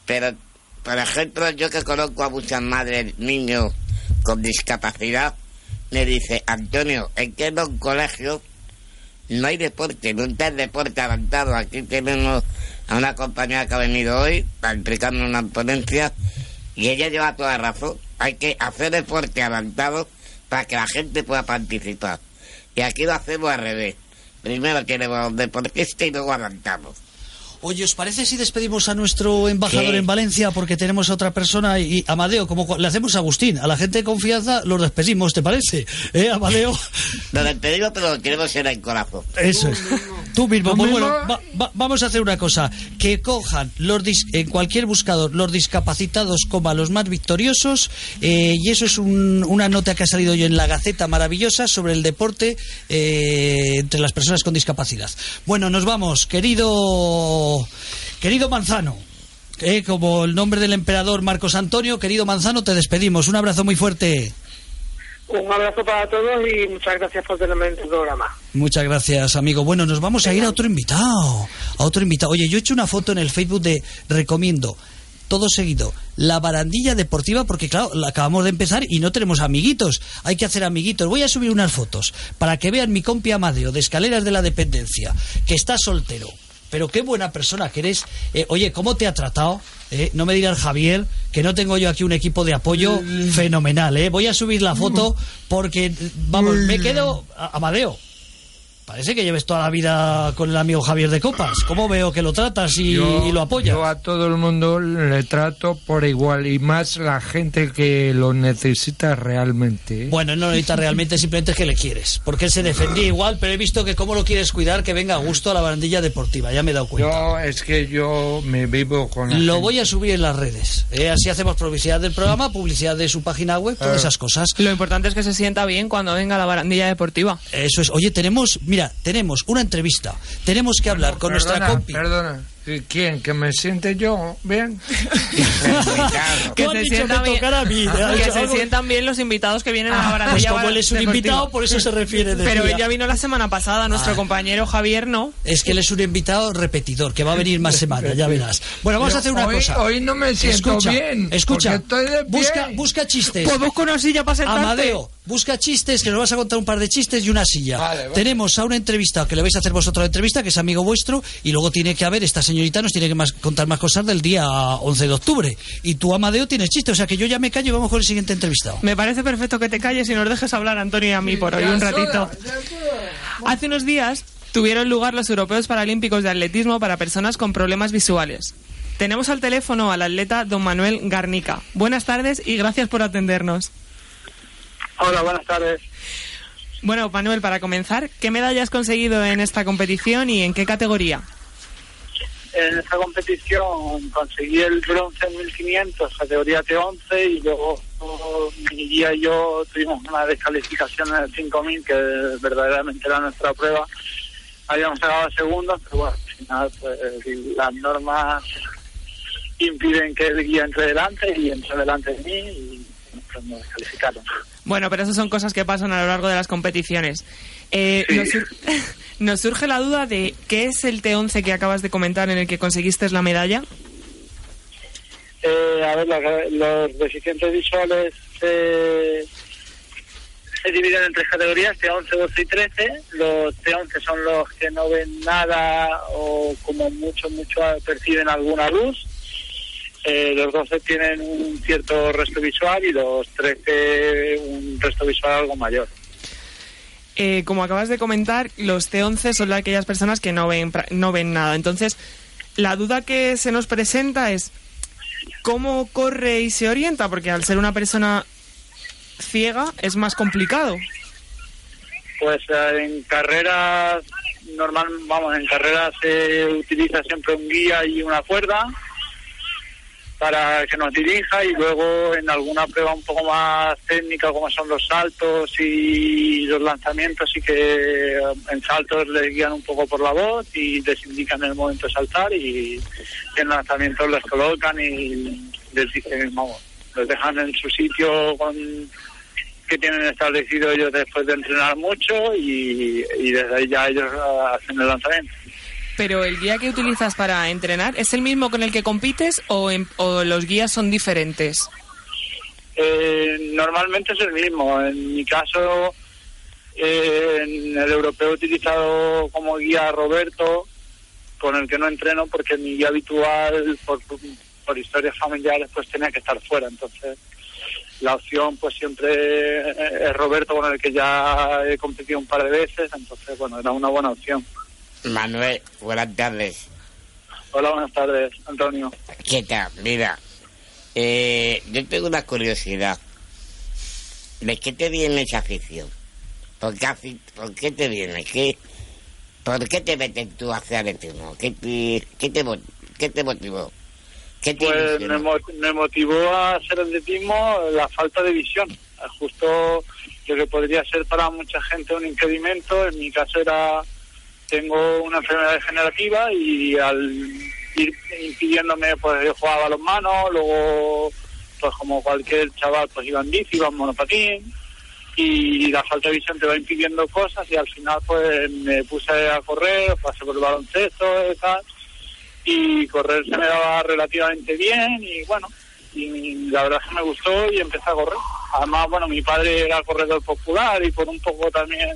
Pero, por ejemplo, yo que conozco a muchas madres, niños con discapacidad, me dice, Antonio, en un colegio no hay deporte, no hay deporte avanzado. Aquí tenemos a una compañera que ha venido hoy para explicarnos una ponencia y ella lleva toda razón. Hay que hacer deporte avanzado para que la gente pueda participar. Y aquí lo hacemos al revés. Primero tenemos deportistas y luego avanzamos. Oye, ¿os parece si despedimos a nuestro embajador en Valencia porque tenemos a otra persona y Amadeo, como le hacemos a Agustín, a la gente de confianza los despedimos, ¿te parece? ¿Eh, Amadeo? Nos despedimos, pero lo queremos en el corazón. Eso es. Tú mismo. ¿Tú Pues bueno, va- va- vamos a hacer una cosa. Que cojan los dis- en cualquier buscador los discapacitados como a los más victoriosos. eh, y eso es un- una nota que ha salido hoy en la Gaceta maravillosa sobre el deporte eh, entre las personas con discapacidad. Bueno, nos vamos. Querido, querido Manzano. eh, como el nombre del emperador Marcos Antonio, querido Manzano, te despedimos. Un abrazo muy fuerte. Un abrazo para todos y muchas gracias por tenerme en tu programa. Muchas gracias, amigo. Bueno, nos vamos a ir a otro invitado. A otro invitado. Oye, yo he hecho una foto en el Facebook de recomiendo todo seguido la barandilla deportiva porque claro, la acabamos de empezar y no tenemos amiguitos. Hay que hacer amiguitos. Voy a subir unas fotos para que vean mi compi Amadeo de Escaleras de la Dependencia, que está soltero. Pero qué buena persona que eres. Eh, oye, ¿cómo te ha tratado? Eh, no me dirás Javier, que no tengo yo aquí un equipo de apoyo fenomenal. ¿eh? Voy a subir la foto porque, vamos, me quedo... A- Amadeo, Parece que lleves toda la vida con el amigo Javier de Copas. ¿Cómo veo que lo tratas y, Yo- y lo apoyas? Yo a todo el mundo le trato por igual y más la gente que lo necesita realmente. ¿eh? Bueno, no lo necesitas realmente, simplemente es que le quieres. Porque él se defendía igual, pero he visto que cómo lo quieres cuidar, que venga a gusto a la barandilla deportiva. Ya me he dado cuenta. Yo es que yo me vivo con la Lo gente. voy a subir en las redes. ¿eh? Así hacemos publicidad del programa, publicidad de su página web, todas Ah. esas cosas. Lo importante es que se sienta bien cuando venga a la barandilla deportiva. Eso es. Oye, tenemos, mira, tenemos una entrevista. Tenemos que hablar con nuestra compi. Perdona, ¿quién? ¿Que me siente yo? ¿Bien? Que has se, que bien, tocara a mí. ¿has que dicho se sientan bien los invitados que vienen a la Pues como él es un invitado, por eso se refiere. Pero decía. él ya vino la semana pasada, nuestro Ah. compañero Javier no. Es que él es un invitado repetidor, que va a venir más semanas, ya verás. Bueno, vamos a hacer una hoy, cosa. Hoy no me siento escucha, bien. Escucha, estoy de busca, busca chistes. Pues busca una silla para sentarte. Amadeo, busca chistes, que nos vas a contar un par de chistes y una silla. Vale, vale. Tenemos a una entrevista, que le vais a hacer vosotros la entrevista, que es amigo vuestro, y luego tiene que haber, esta señorita nos tiene que más, contar más cosas del día 11 de octubre. Y tú, Amadeo, tienes chiste, o sea que yo ya me callo y vamos con el siguiente entrevistado. Me parece perfecto que te calles y nos dejes hablar, Antonio, y a mí por hoy un ratito. Hace unos días tuvieron lugar los Europeos Paralímpicos de Atletismo para personas con problemas visuales. Tenemos al teléfono al atleta don Manuel Garnica. Buenas tardes y gracias por atendernos. Hola, buenas tardes. Bueno, Manuel, para comenzar, ¿qué medalla has conseguido en esta competición y en qué categoría? En esta competición conseguí el bronce en 1500, categoría T11, y luego mi guía y yo tuvimos una descalificación en el 5000, que verdaderamente era nuestra prueba. Habíamos sacado segundos, pero bueno, al final pues, las normas impiden que el guía entre delante y entró delante de mí y pues, me descalificaron. Bueno, pero esas son cosas que pasan a lo largo de las competiciones. Eh, Sí. sur- nos surge la duda de qué es el T11 que acabas de comentar en el que conseguiste la medalla. Eh, a ver, la- los deficientes visuales eh, se dividen en tres categorías, T11, 12 y 13. Los T11 son los que no ven nada o como mucho, mucho perciben alguna luz. Eh, los 12 tienen un cierto resto visual y los 13 un resto visual algo mayor. Eh, como acabas de comentar, los T11 son aquellas personas que no ven, no ven nada. Entonces, la duda que se nos presenta es cómo corre y se orienta, porque al ser una persona ciega es más complicado. Pues eh, en carreras, normal, vamos, en carreras se utiliza siempre un guía y una cuerda para que nos dirija y luego en alguna prueba un poco más técnica como son los saltos y los lanzamientos y que eh, en saltos les guían un poco por la voz y les indican el momento de saltar y en lanzamientos les colocan y les dicen, vamos, los dejan en su sitio con que tienen establecido ellos después de entrenar mucho y, y desde ahí ya ellos ah, hacen el lanzamiento. Pero el guía que utilizas para entrenar, ¿es el mismo con el que compites o, en- o los guías son diferentes? Eh, normalmente es el mismo. En mi caso, eh, en el europeo he utilizado como guía Roberto, con el que no entreno porque mi guía habitual, por, por historias familiares, pues tenía que estar fuera. Entonces, la opción pues siempre es Roberto, con el que ya he competido un par de veces. Entonces, bueno, era una buena opción. Manuel, buenas tardes. Hola, buenas tardes, Antonio. ¿Qué tal? Mira, eh, yo tengo una curiosidad. ¿De qué te viene esa afición? ¿Por qué, por qué te viene? ¿Qué, ¿Por qué te metes tú hacia atletismo? ¿Qué te, qué te, qué te motivó? ¿Qué te Pues me, me motivó a hacer atletismo la falta de visión. Justo lo que podría ser para mucha gente un impedimento, en mi caso era, tengo una enfermedad degenerativa y al ir impidiéndome, pues yo jugaba los manos, luego, pues como cualquier chaval, pues iba en bici, iba monopatín y la falta de visión te va impidiendo cosas y al final pues me puse a correr, pasé por el baloncesto y y correr se me daba relativamente bien y bueno, y la verdad es que me gustó y empecé a correr. Además, bueno, mi padre era corredor popular y por un poco también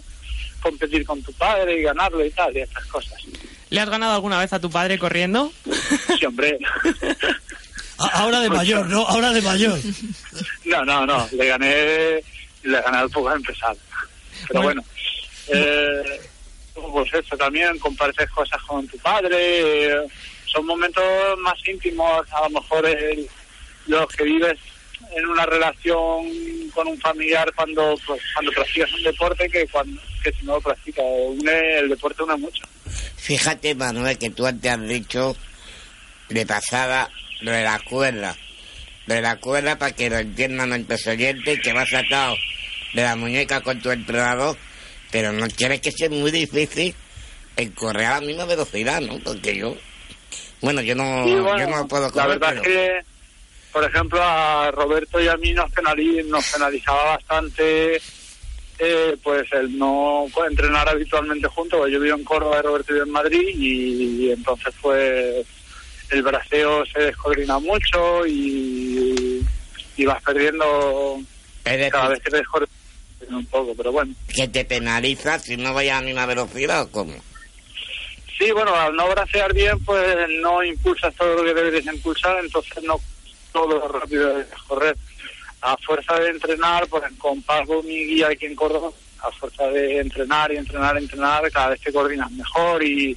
competir con tu padre y ganarlo y tal, y estas cosas. ¿Le has ganado alguna vez a tu padre corriendo? Sí, hombre. Ahora de mayor, ¿no? Ahora de mayor. No, no, no, le gané, le gané al poco empezar. Pero bueno, eh, pues eso también, compartes cosas con tu padre, eh, son momentos más íntimos, a lo mejor el- los que vives en una relación con un familiar cuando pues, cuando practicas un deporte que cuando que si no lo practicas, une, el deporte une mucho. Fíjate, Manuel, que tú antes has dicho de pasada lo de la cuerda. Lo de la cuerda para que lo entiendan nuestros oyentes que vas atado de la muñeca con tu entrenador, pero no tienes que ser muy difícil en correr a la misma velocidad, ¿no? Porque yo, bueno, yo no, bueno, yo no puedo la correr, verdad pero- es que, por ejemplo, a Roberto y a mí nos, penali- nos penalizaba bastante eh, pues el no entrenar habitualmente juntos. Yo vivo en Córdoba y Roberto vive en Madrid y, entonces pues el braceo se descoordina mucho y, y vas perdiendo cada vez que te descoordinas un poco, pero bueno. que te penaliza si no vayas a la misma velocidad o cómo. Sí, bueno, al no bracear bien, pues no impulsas todo lo que deberías impulsar, entonces no todo lo rápido debes correr. A fuerza de entrenar, pues con Paco, mi guía aquí en Córdoba, a fuerza de entrenar y entrenar, entrenar, cada vez te coordinas mejor y,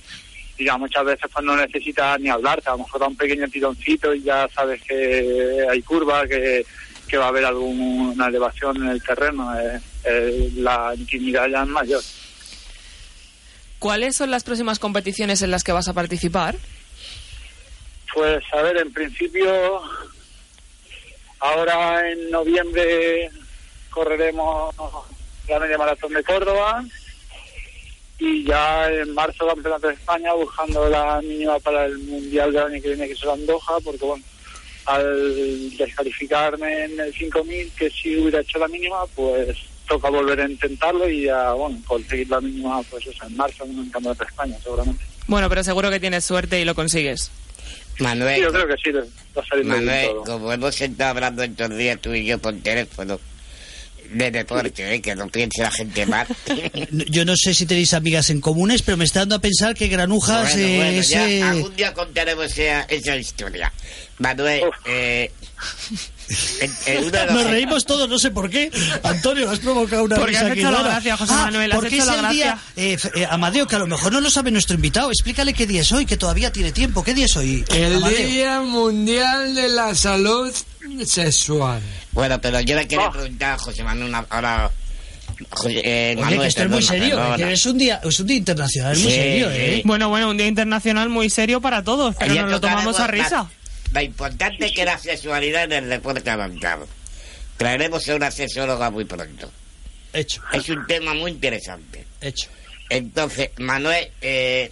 y ya muchas veces pues no necesitas ni hablarte, a lo mejor da un pequeño tironcito y ya sabes que hay curva, que, que va a haber alguna elevación en el terreno, eh, eh, la intimidad ya es mayor. ¿Cuáles son las próximas competiciones en las que vas a participar? Pues a ver, en principio, ahora en noviembre correremos la media maratón de Córdoba y ya en marzo campeonato de España buscando la mínima para el mundial del año que viene que será Andoja porque bueno al descalificarme en el 5000 que si hubiera hecho la mínima pues toca volver a intentarlo y ya bueno conseguir la mínima pues eso en marzo en el campeonato de España seguramente Bueno, pero seguro que tienes suerte y lo consigues. Manuel, Sí, yo creo que sí va a salir Manuel, todo. como hemos estado hablando estos días tú y yo por teléfono de deporte, ¿eh? que no piense la gente mal. Yo no sé si tenéis amigas en comunes, pero me está dando a pensar que Granujas Bueno, eh, bueno, ya ese- algún día contaremos esa, esa historia. Manuel, eh, en- en uno de los- Nos reímos todos, no sé por qué. Antonio, has provocado una Porque risa has aquí hecho la gracia, José Ah, Manuel, has porque hecho es la el gracia. día, eh, eh, Amadeo, que a lo mejor no lo sabe nuestro invitado. Explícale qué día es hoy, que todavía tiene tiempo. ¿Qué día es hoy? El Amadeo? Día Mundial de la Salud Sexual. Bueno, pero yo le quería preguntar a José Manuel una- ahora. José, eh, Oye, que esto es muy serio, perdona. que es un día, es un día internacional, es muy Sí, serio, sí. ¿eh? Bueno, bueno, un día internacional muy serio para todos, pero Ya nos lo tomamos a risa. La importante que es la sexualidad en el deporte avanzado. Traeremos a una sexóloga muy pronto. Hecho. Es un tema muy interesante. Hecho. Entonces, Manuel, eh,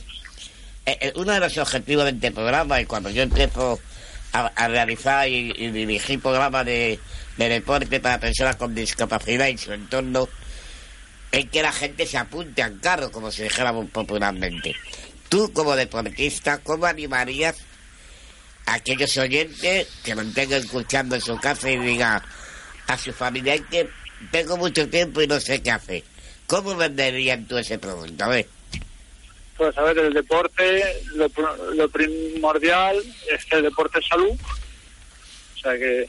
eh, eh, uno de los objetivos de este programa, y cuando yo empiezo a, realizar y, y dirigir programas de, de deporte para personas con discapacidad y su entorno, es que la gente se apunte al carro, como se dijera muy popularmente. tú como deportista, ¿cómo animarías a aquellos oyentes que lo tengan escuchando en su casa y digan a su familia que tengo mucho tiempo y no sé qué hacer? ¿Cómo venderían tú ese producto? Pues a ver, el deporte, lo, lo primordial es que el deporte es salud. O sea que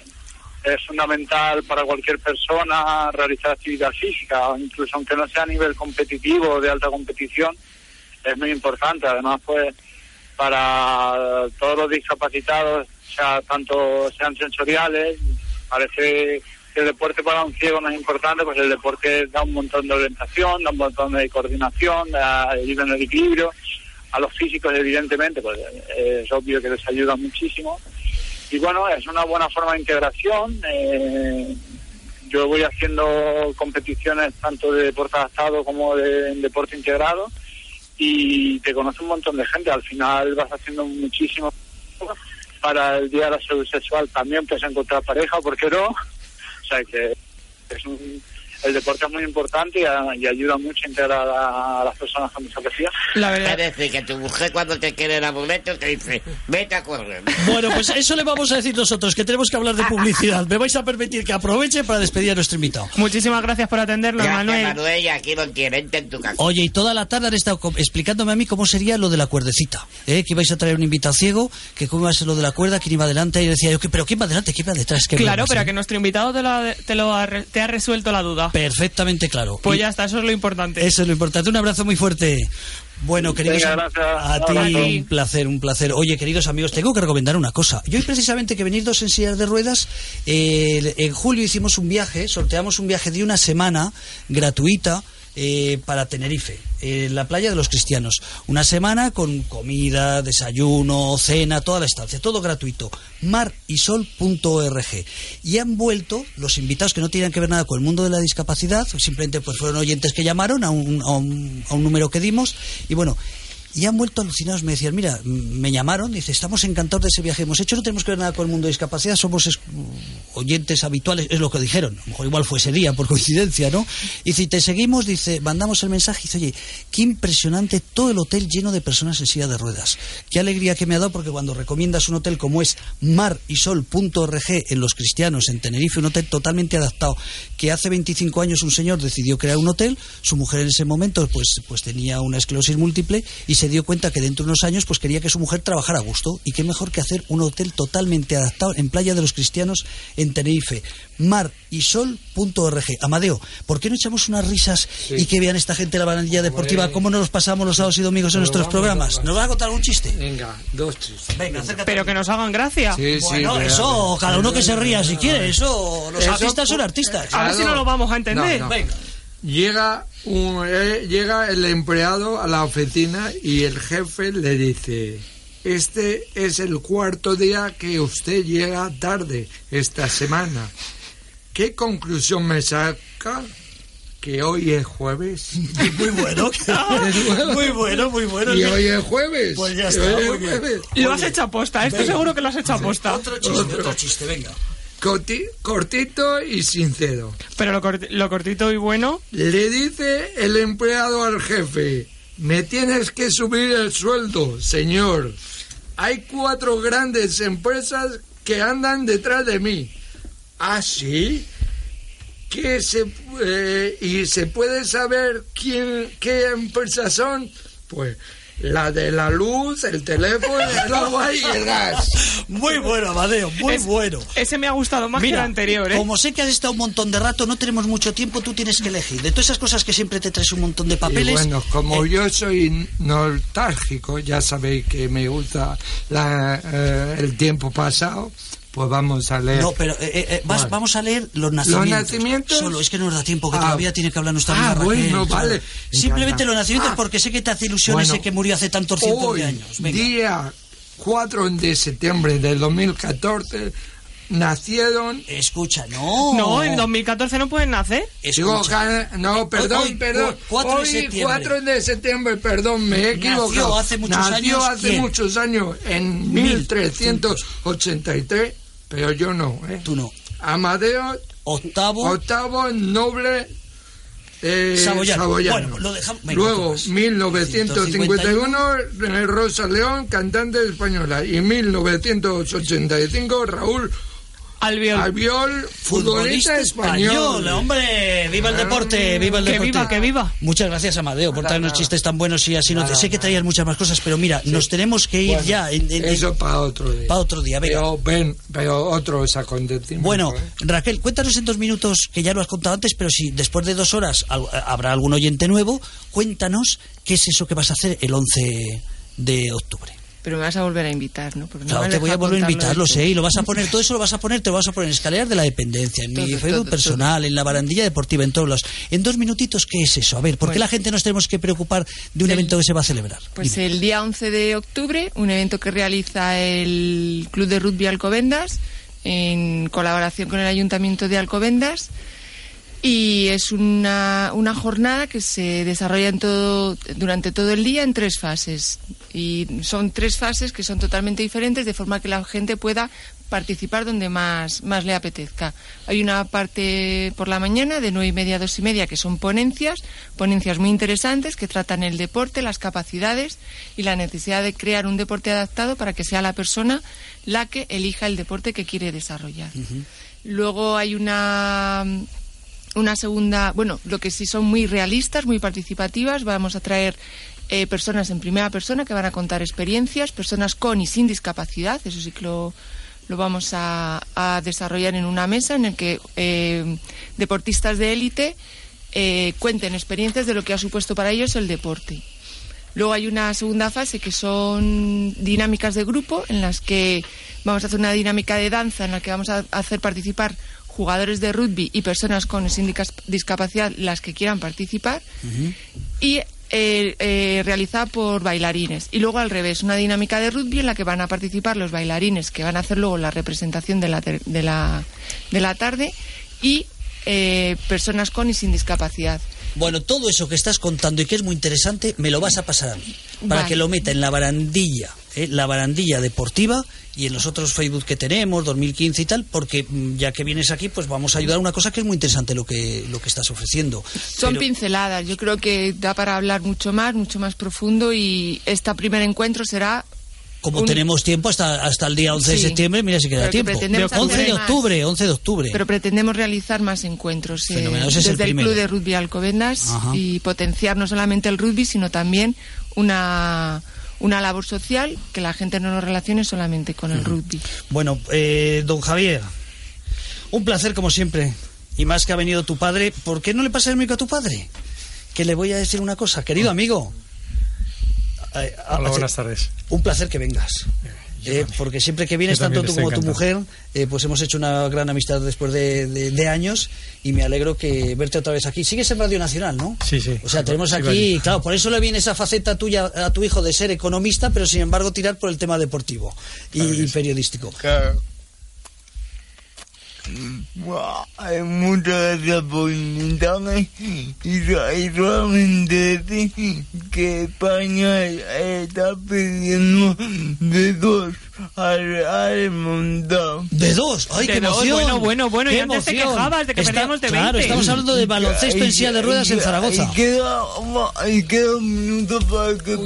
es fundamental para cualquier persona realizar actividad física, incluso aunque no sea a nivel competitivo o de alta competición, es muy importante. Además, pues para todos los discapacitados, sea tanto sean sensoriales, parece el deporte para un ciego no es importante, pues el deporte da un montón de orientación, da un montón de coordinación, da, ayuda en el equilibrio. A los físicos, evidentemente, pues eh, es obvio que les ayuda muchísimo. Y bueno, es una buena forma de integración. eh, yo voy haciendo competiciones tanto de deporte adaptado como de deporte integrado y te conoce un montón de gente. Al final vas haciendo muchísimo para el Día de la Salud Sexual también puedes encontrar pareja, ¿por qué no? O sea que es un- el deporte es muy importante y, a- y ayuda mucho a integrar a, a las personas con discapacidad. Es decir, que tu mujer cuando te quiere enamorar te dice, vete a correr. Bueno, pues eso le vamos a decir nosotros, que tenemos que hablar de publicidad. Me vais a permitir que aproveche para despedir a nuestro invitado. Muchísimas gracias por atendernos, Gracias, Manuel. Manuel, y aquí lo tienen en tu casa. Oye, y toda la tarde han estado explicándome a mí cómo sería lo de la cuerdecita. ¿eh? Que ibais a traer un invitado ciego, que cómo iba a ser lo de la cuerda, quién iba adelante. Y decía yo, ¿qué- ¿pero quién va adelante? ¿Quién va detrás? ¿Qué Claro, bromas, pero que nuestro invitado te lo, ha, te lo ha re- te ha resuelto la duda. Perfectamente claro. Pues Y ya está, eso es lo importante. Eso es lo importante. Un abrazo muy fuerte. Bueno, queridos Venga, a ti un placer, un placer. Oye, queridos amigos, tengo que recomendar una cosa. Yo hoy precisamente que venís dos en sillas de ruedas, eh, en julio hicimos un viaje, sorteamos un viaje de una semana gratuita eh, para Tenerife, en la playa de los cristianos. Una semana con comida, desayuno, cena, toda la estancia, todo gratuito. marisol.org. Y han vuelto los invitados que no tienen que ver nada con el mundo de la discapacidad, simplemente pues fueron oyentes que llamaron a un, a un, a un número que dimos. Y bueno, y han vuelto alucinados. Me decían, mira, me llamaron, dice, estamos encantados de ese viaje. Hemos hecho, no tenemos que ver nada con el mundo de discapacidad, somos es- oyentes habituales, es lo que dijeron. A lo mejor igual fue ese día, por coincidencia, ¿no? Y si te seguimos, dice, mandamos el mensaje dice, oye, qué impresionante todo el hotel lleno de personas en silla de ruedas. Qué alegría que me ha dado porque cuando recomiendas un hotel como es marisol.org en Los Cristianos, en Tenerife, un hotel totalmente adaptado, que hace 25 años un señor decidió crear un hotel, su mujer en ese momento pues, pues tenía una esclerosis múltiple y se dio cuenta que dentro de unos años pues quería que su mujer trabajara a gusto y qué mejor que hacer un hotel totalmente adaptado en Playa de los Cristianos en Tenerife, marisol.org. Amadeo, ¿por qué no echamos unas risas y que vean esta gente la bananilla deportiva cómo nos los pasamos los sábados y domingos en Pero nuestros programas? ¿Nos vas a contar algún chiste? Venga, dos chistes. Venga, acércate. Pero que nos hagan gracia. Sí, sí, Bueno, pero- eso, cada uno que se ría si quiere, eso, los Eso, artistas son artistas. A ver si no lo vamos a entender. No, no. Venga. Llega, un, eh, llega el empleado a la oficina y el jefe le dice, este es el cuarto día que usted llega tarde esta semana. ¿Qué conclusión me saca? Que hoy es jueves. Muy bueno, muy bueno, muy bueno. Y hoy es jueves. Pues ya está, hoy es muy bien. jueves. Lo has hecho aposta, esto Venga. seguro que lo has hecho aposta. Otro chiste, otro chiste, venga. Corti- cortito y sincero. Pero lo, lo cortito y bueno, Le dice el empleado al jefe, me tienes que subir el sueldo, señor. Hay cuatro grandes empresas que andan detrás de mí. ¿Ah, sí? ¿Qué se, eh, ¿Y se puede saber quién, qué empresas son? Pues la de la luz, el teléfono, el agua y el gas. Muy bueno, Amadeo, muy Es- bueno. ese me ha gustado más que el anterior, ¿eh? como sé que has estado un montón de rato, no tenemos mucho tiempo, tú tienes que elegir. De todas esas cosas que siempre te traes un montón de Y papeles. bueno, como eh, yo soy nostálgico, ya sabéis que me gusta la, eh, el tiempo pasado, pues vamos a leer. No, pero eh, eh, eh, vas- Vale. vamos a leer los nacimientos. nacimientos? Solo, es que no nos da tiempo, que Ah. todavía tiene que hablar nuestra amiga Ah, Raquel, bueno, vale. Simplemente los nacimientos, Ah. porque sé que te hace ilusión Bueno, ese que murió hace tantos cientos Hoy, de años. Venga. día 4 de septiembre del 2014, nacieron... Escucha, no. No, en 2014 no pueden nacer. Escucha. no, perdón, Hoy, perdón. cu- 4 de Hoy, septiembre. 4 de septiembre, perdón, me he Nació equivocado. hace muchos Nació años, hace ¿quién? muchos años, en 1383, pero yo no, ¿eh? Tú no. Amadeo Octavo. octavo noble Eh, Saboyano. Saboyano. Bueno, lo dejamos- venga, Luego, pues. 1951, eh, Rosa León, cantante española. Y 1985, Raúl Albiol. Albiol, futbolista español. hombre, viva el deporte, viva el Que deporte. viva, que viva. Muchas gracias, Amadeo, por traernos chistes tan buenos y así. No, sé que traías muchas más cosas, pero mira, nos tenemos que ir Bueno, ya. En, en- Eso para otro día. para otro día, venga. Pero, ven, pero otros acontecimientos. Bueno, ¿eh? Raquel, cuéntanos en dos minutos, que ya lo has contado antes, pero si después de dos horas al- habrá algún oyente nuevo, cuéntanos qué es eso que vas a hacer el 11 de octubre. Pero me vas a volver a invitar, ¿no? Porque no Claro, me te voy a volver a invitar, lo sé, y lo vas a poner, todo eso lo vas a poner, te lo vas a poner en escaleras de la dependencia, en mi Todo, Facebook todo, personal, en la barandilla deportiva, en todos los. En dos minutitos, ¿qué es eso? A ver, ¿por qué la gente nos tenemos que preocupar de un El- evento que se va a celebrar? Pues Dime. el día 11 de octubre, un evento que realiza el Club de Rugby Alcobendas en colaboración con el Ayuntamiento de Alcobendas y es una, una jornada que se desarrolla en todo, durante todo el día en tres fases y son tres fases que son totalmente diferentes de forma que la gente pueda participar donde más, más le apetezca. Hay una parte por la mañana de nueve y media a dos y media que son ponencias, ponencias muy interesantes que tratan el deporte, las capacidades y la necesidad de crear un deporte adaptado para que sea la persona la que elija el deporte que quiere desarrollar. Luego hay una una segunda, bueno, lo que sí son muy realistas, muy participativas. Vamos a traer eh, personas en primera persona que van a contar experiencias, personas con y sin discapacidad, eso sí que lo, lo vamos a, a desarrollar en una mesa en el que eh, deportistas de élite eh, cuenten experiencias de lo que ha supuesto para ellos el deporte. Luego hay una segunda fase que son dinámicas de grupo en las que vamos a hacer una dinámica de danza en la que vamos a hacer participar jugadores de rugby y personas con y sin discas- discapacidad las que quieran participar y eh, eh, realizada por bailarines. Y luego al revés, una dinámica de rugby en la que van a participar los bailarines que van a hacer luego la representación de la, ter- de la, de la tarde y eh, personas con y sin discapacidad. Bueno, todo eso que estás contando y que es muy interesante, me lo vas a pasar a mí. Para Vale. que lo meta en la barandilla, ¿eh? la barandilla deportiva y en los otros Facebook que tenemos, 2015 y tal, porque mm, ya que vienes aquí, pues vamos a ayudar a una cosa que es muy interesante lo que, lo que estás ofreciendo. Son Pero- pinceladas, yo creo que da para hablar mucho más, mucho más profundo y este primer encuentro será como un- tenemos tiempo hasta, hasta el día 11 de septiembre, mira si queda que tiempo. pretendemos 11 de más. octubre, 11 de octubre. Pero pretendemos realizar más encuentros eh, el desde el. Club de Rugby Alcobendas Ajá. y potenciar no solamente el rugby, sino también una, una labor social que la gente no lo relacione solamente con el rugby. Bueno, eh, don Javier, un placer como siempre. Y más que ha venido tu padre, ¿por qué no le pasa el micro a tu padre? Que le voy a decir una cosa, querido amigo. Eh, Hola, hace- buenas tardes. Un placer que vengas. Eh, porque siempre que vienes, tanto tú como tu mujer, eh, pues hemos hecho una gran amistad después de, de- de años y me alegro que verte otra vez aquí. Sigues en Radio Nacional, ¿no? Sí, sí. O sea, tenemos aquí, allí. claro, por eso le viene esa faceta tuya a tu hijo de ser economista, pero sin embargo tirar por el tema deportivo y, y periodístico. Eh, muchas gracias por invitarme. Y, realmente decir que España está pidiendo de dos al, al montón. De dos, ay, De qué dos, emoción. bueno, bueno, bueno, Qué y antes te quejabas de que perdíamos de Claro, 20. estamos hablando de baloncesto en silla de ruedas en Zaragoza. Y queda, y queda un minuto para que.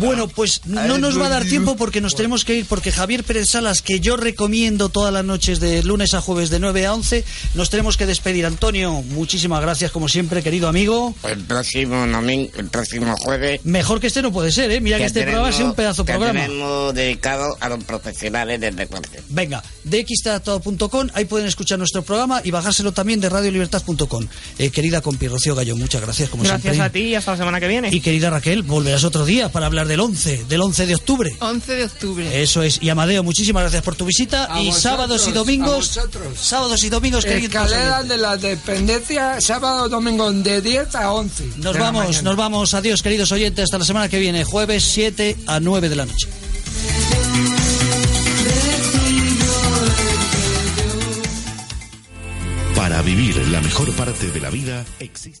Bueno, pues no nos va a dar tiempo porque nos tenemos que ir porque Javier Pérez Salas, que yo recomiendo todas las noches de lunes a jueves de 9 a 11, nos tenemos que despedir. Antonio, muchísimas gracias como siempre, querido amigo. El próximo domingo, el próximo jueves. Mejor que este no puede ser, ¿eh? Mira que que este programa ha sido un pedazo de que programa. tenemos dedicado a los profesionales del deporte. Venga, de xtratado.com, ahí pueden escuchar nuestro programa y bajárselo también de radiolibertad.com. Eh, querida compi Rocío Gallo, muchas gracias como Gracias siempre. a ti y hasta la semana que viene. Y querida Raquel, volverás otro día para hablar del 11, del 11 de octubre. 11 de octubre. Eso es. Y Amadeo, muchísimas gracias por tu visita. A y vosotros, sábados y domingos. Sábados y domingos, queridos Escalera de la dependencia, sábado, domingo, de 10 a 11. Nos vamos, nos vamos. Adiós, queridos oyentes. Hasta la semana que viene, jueves 7 a 9 de la noche. Vivir la mejor parte de la vida existe.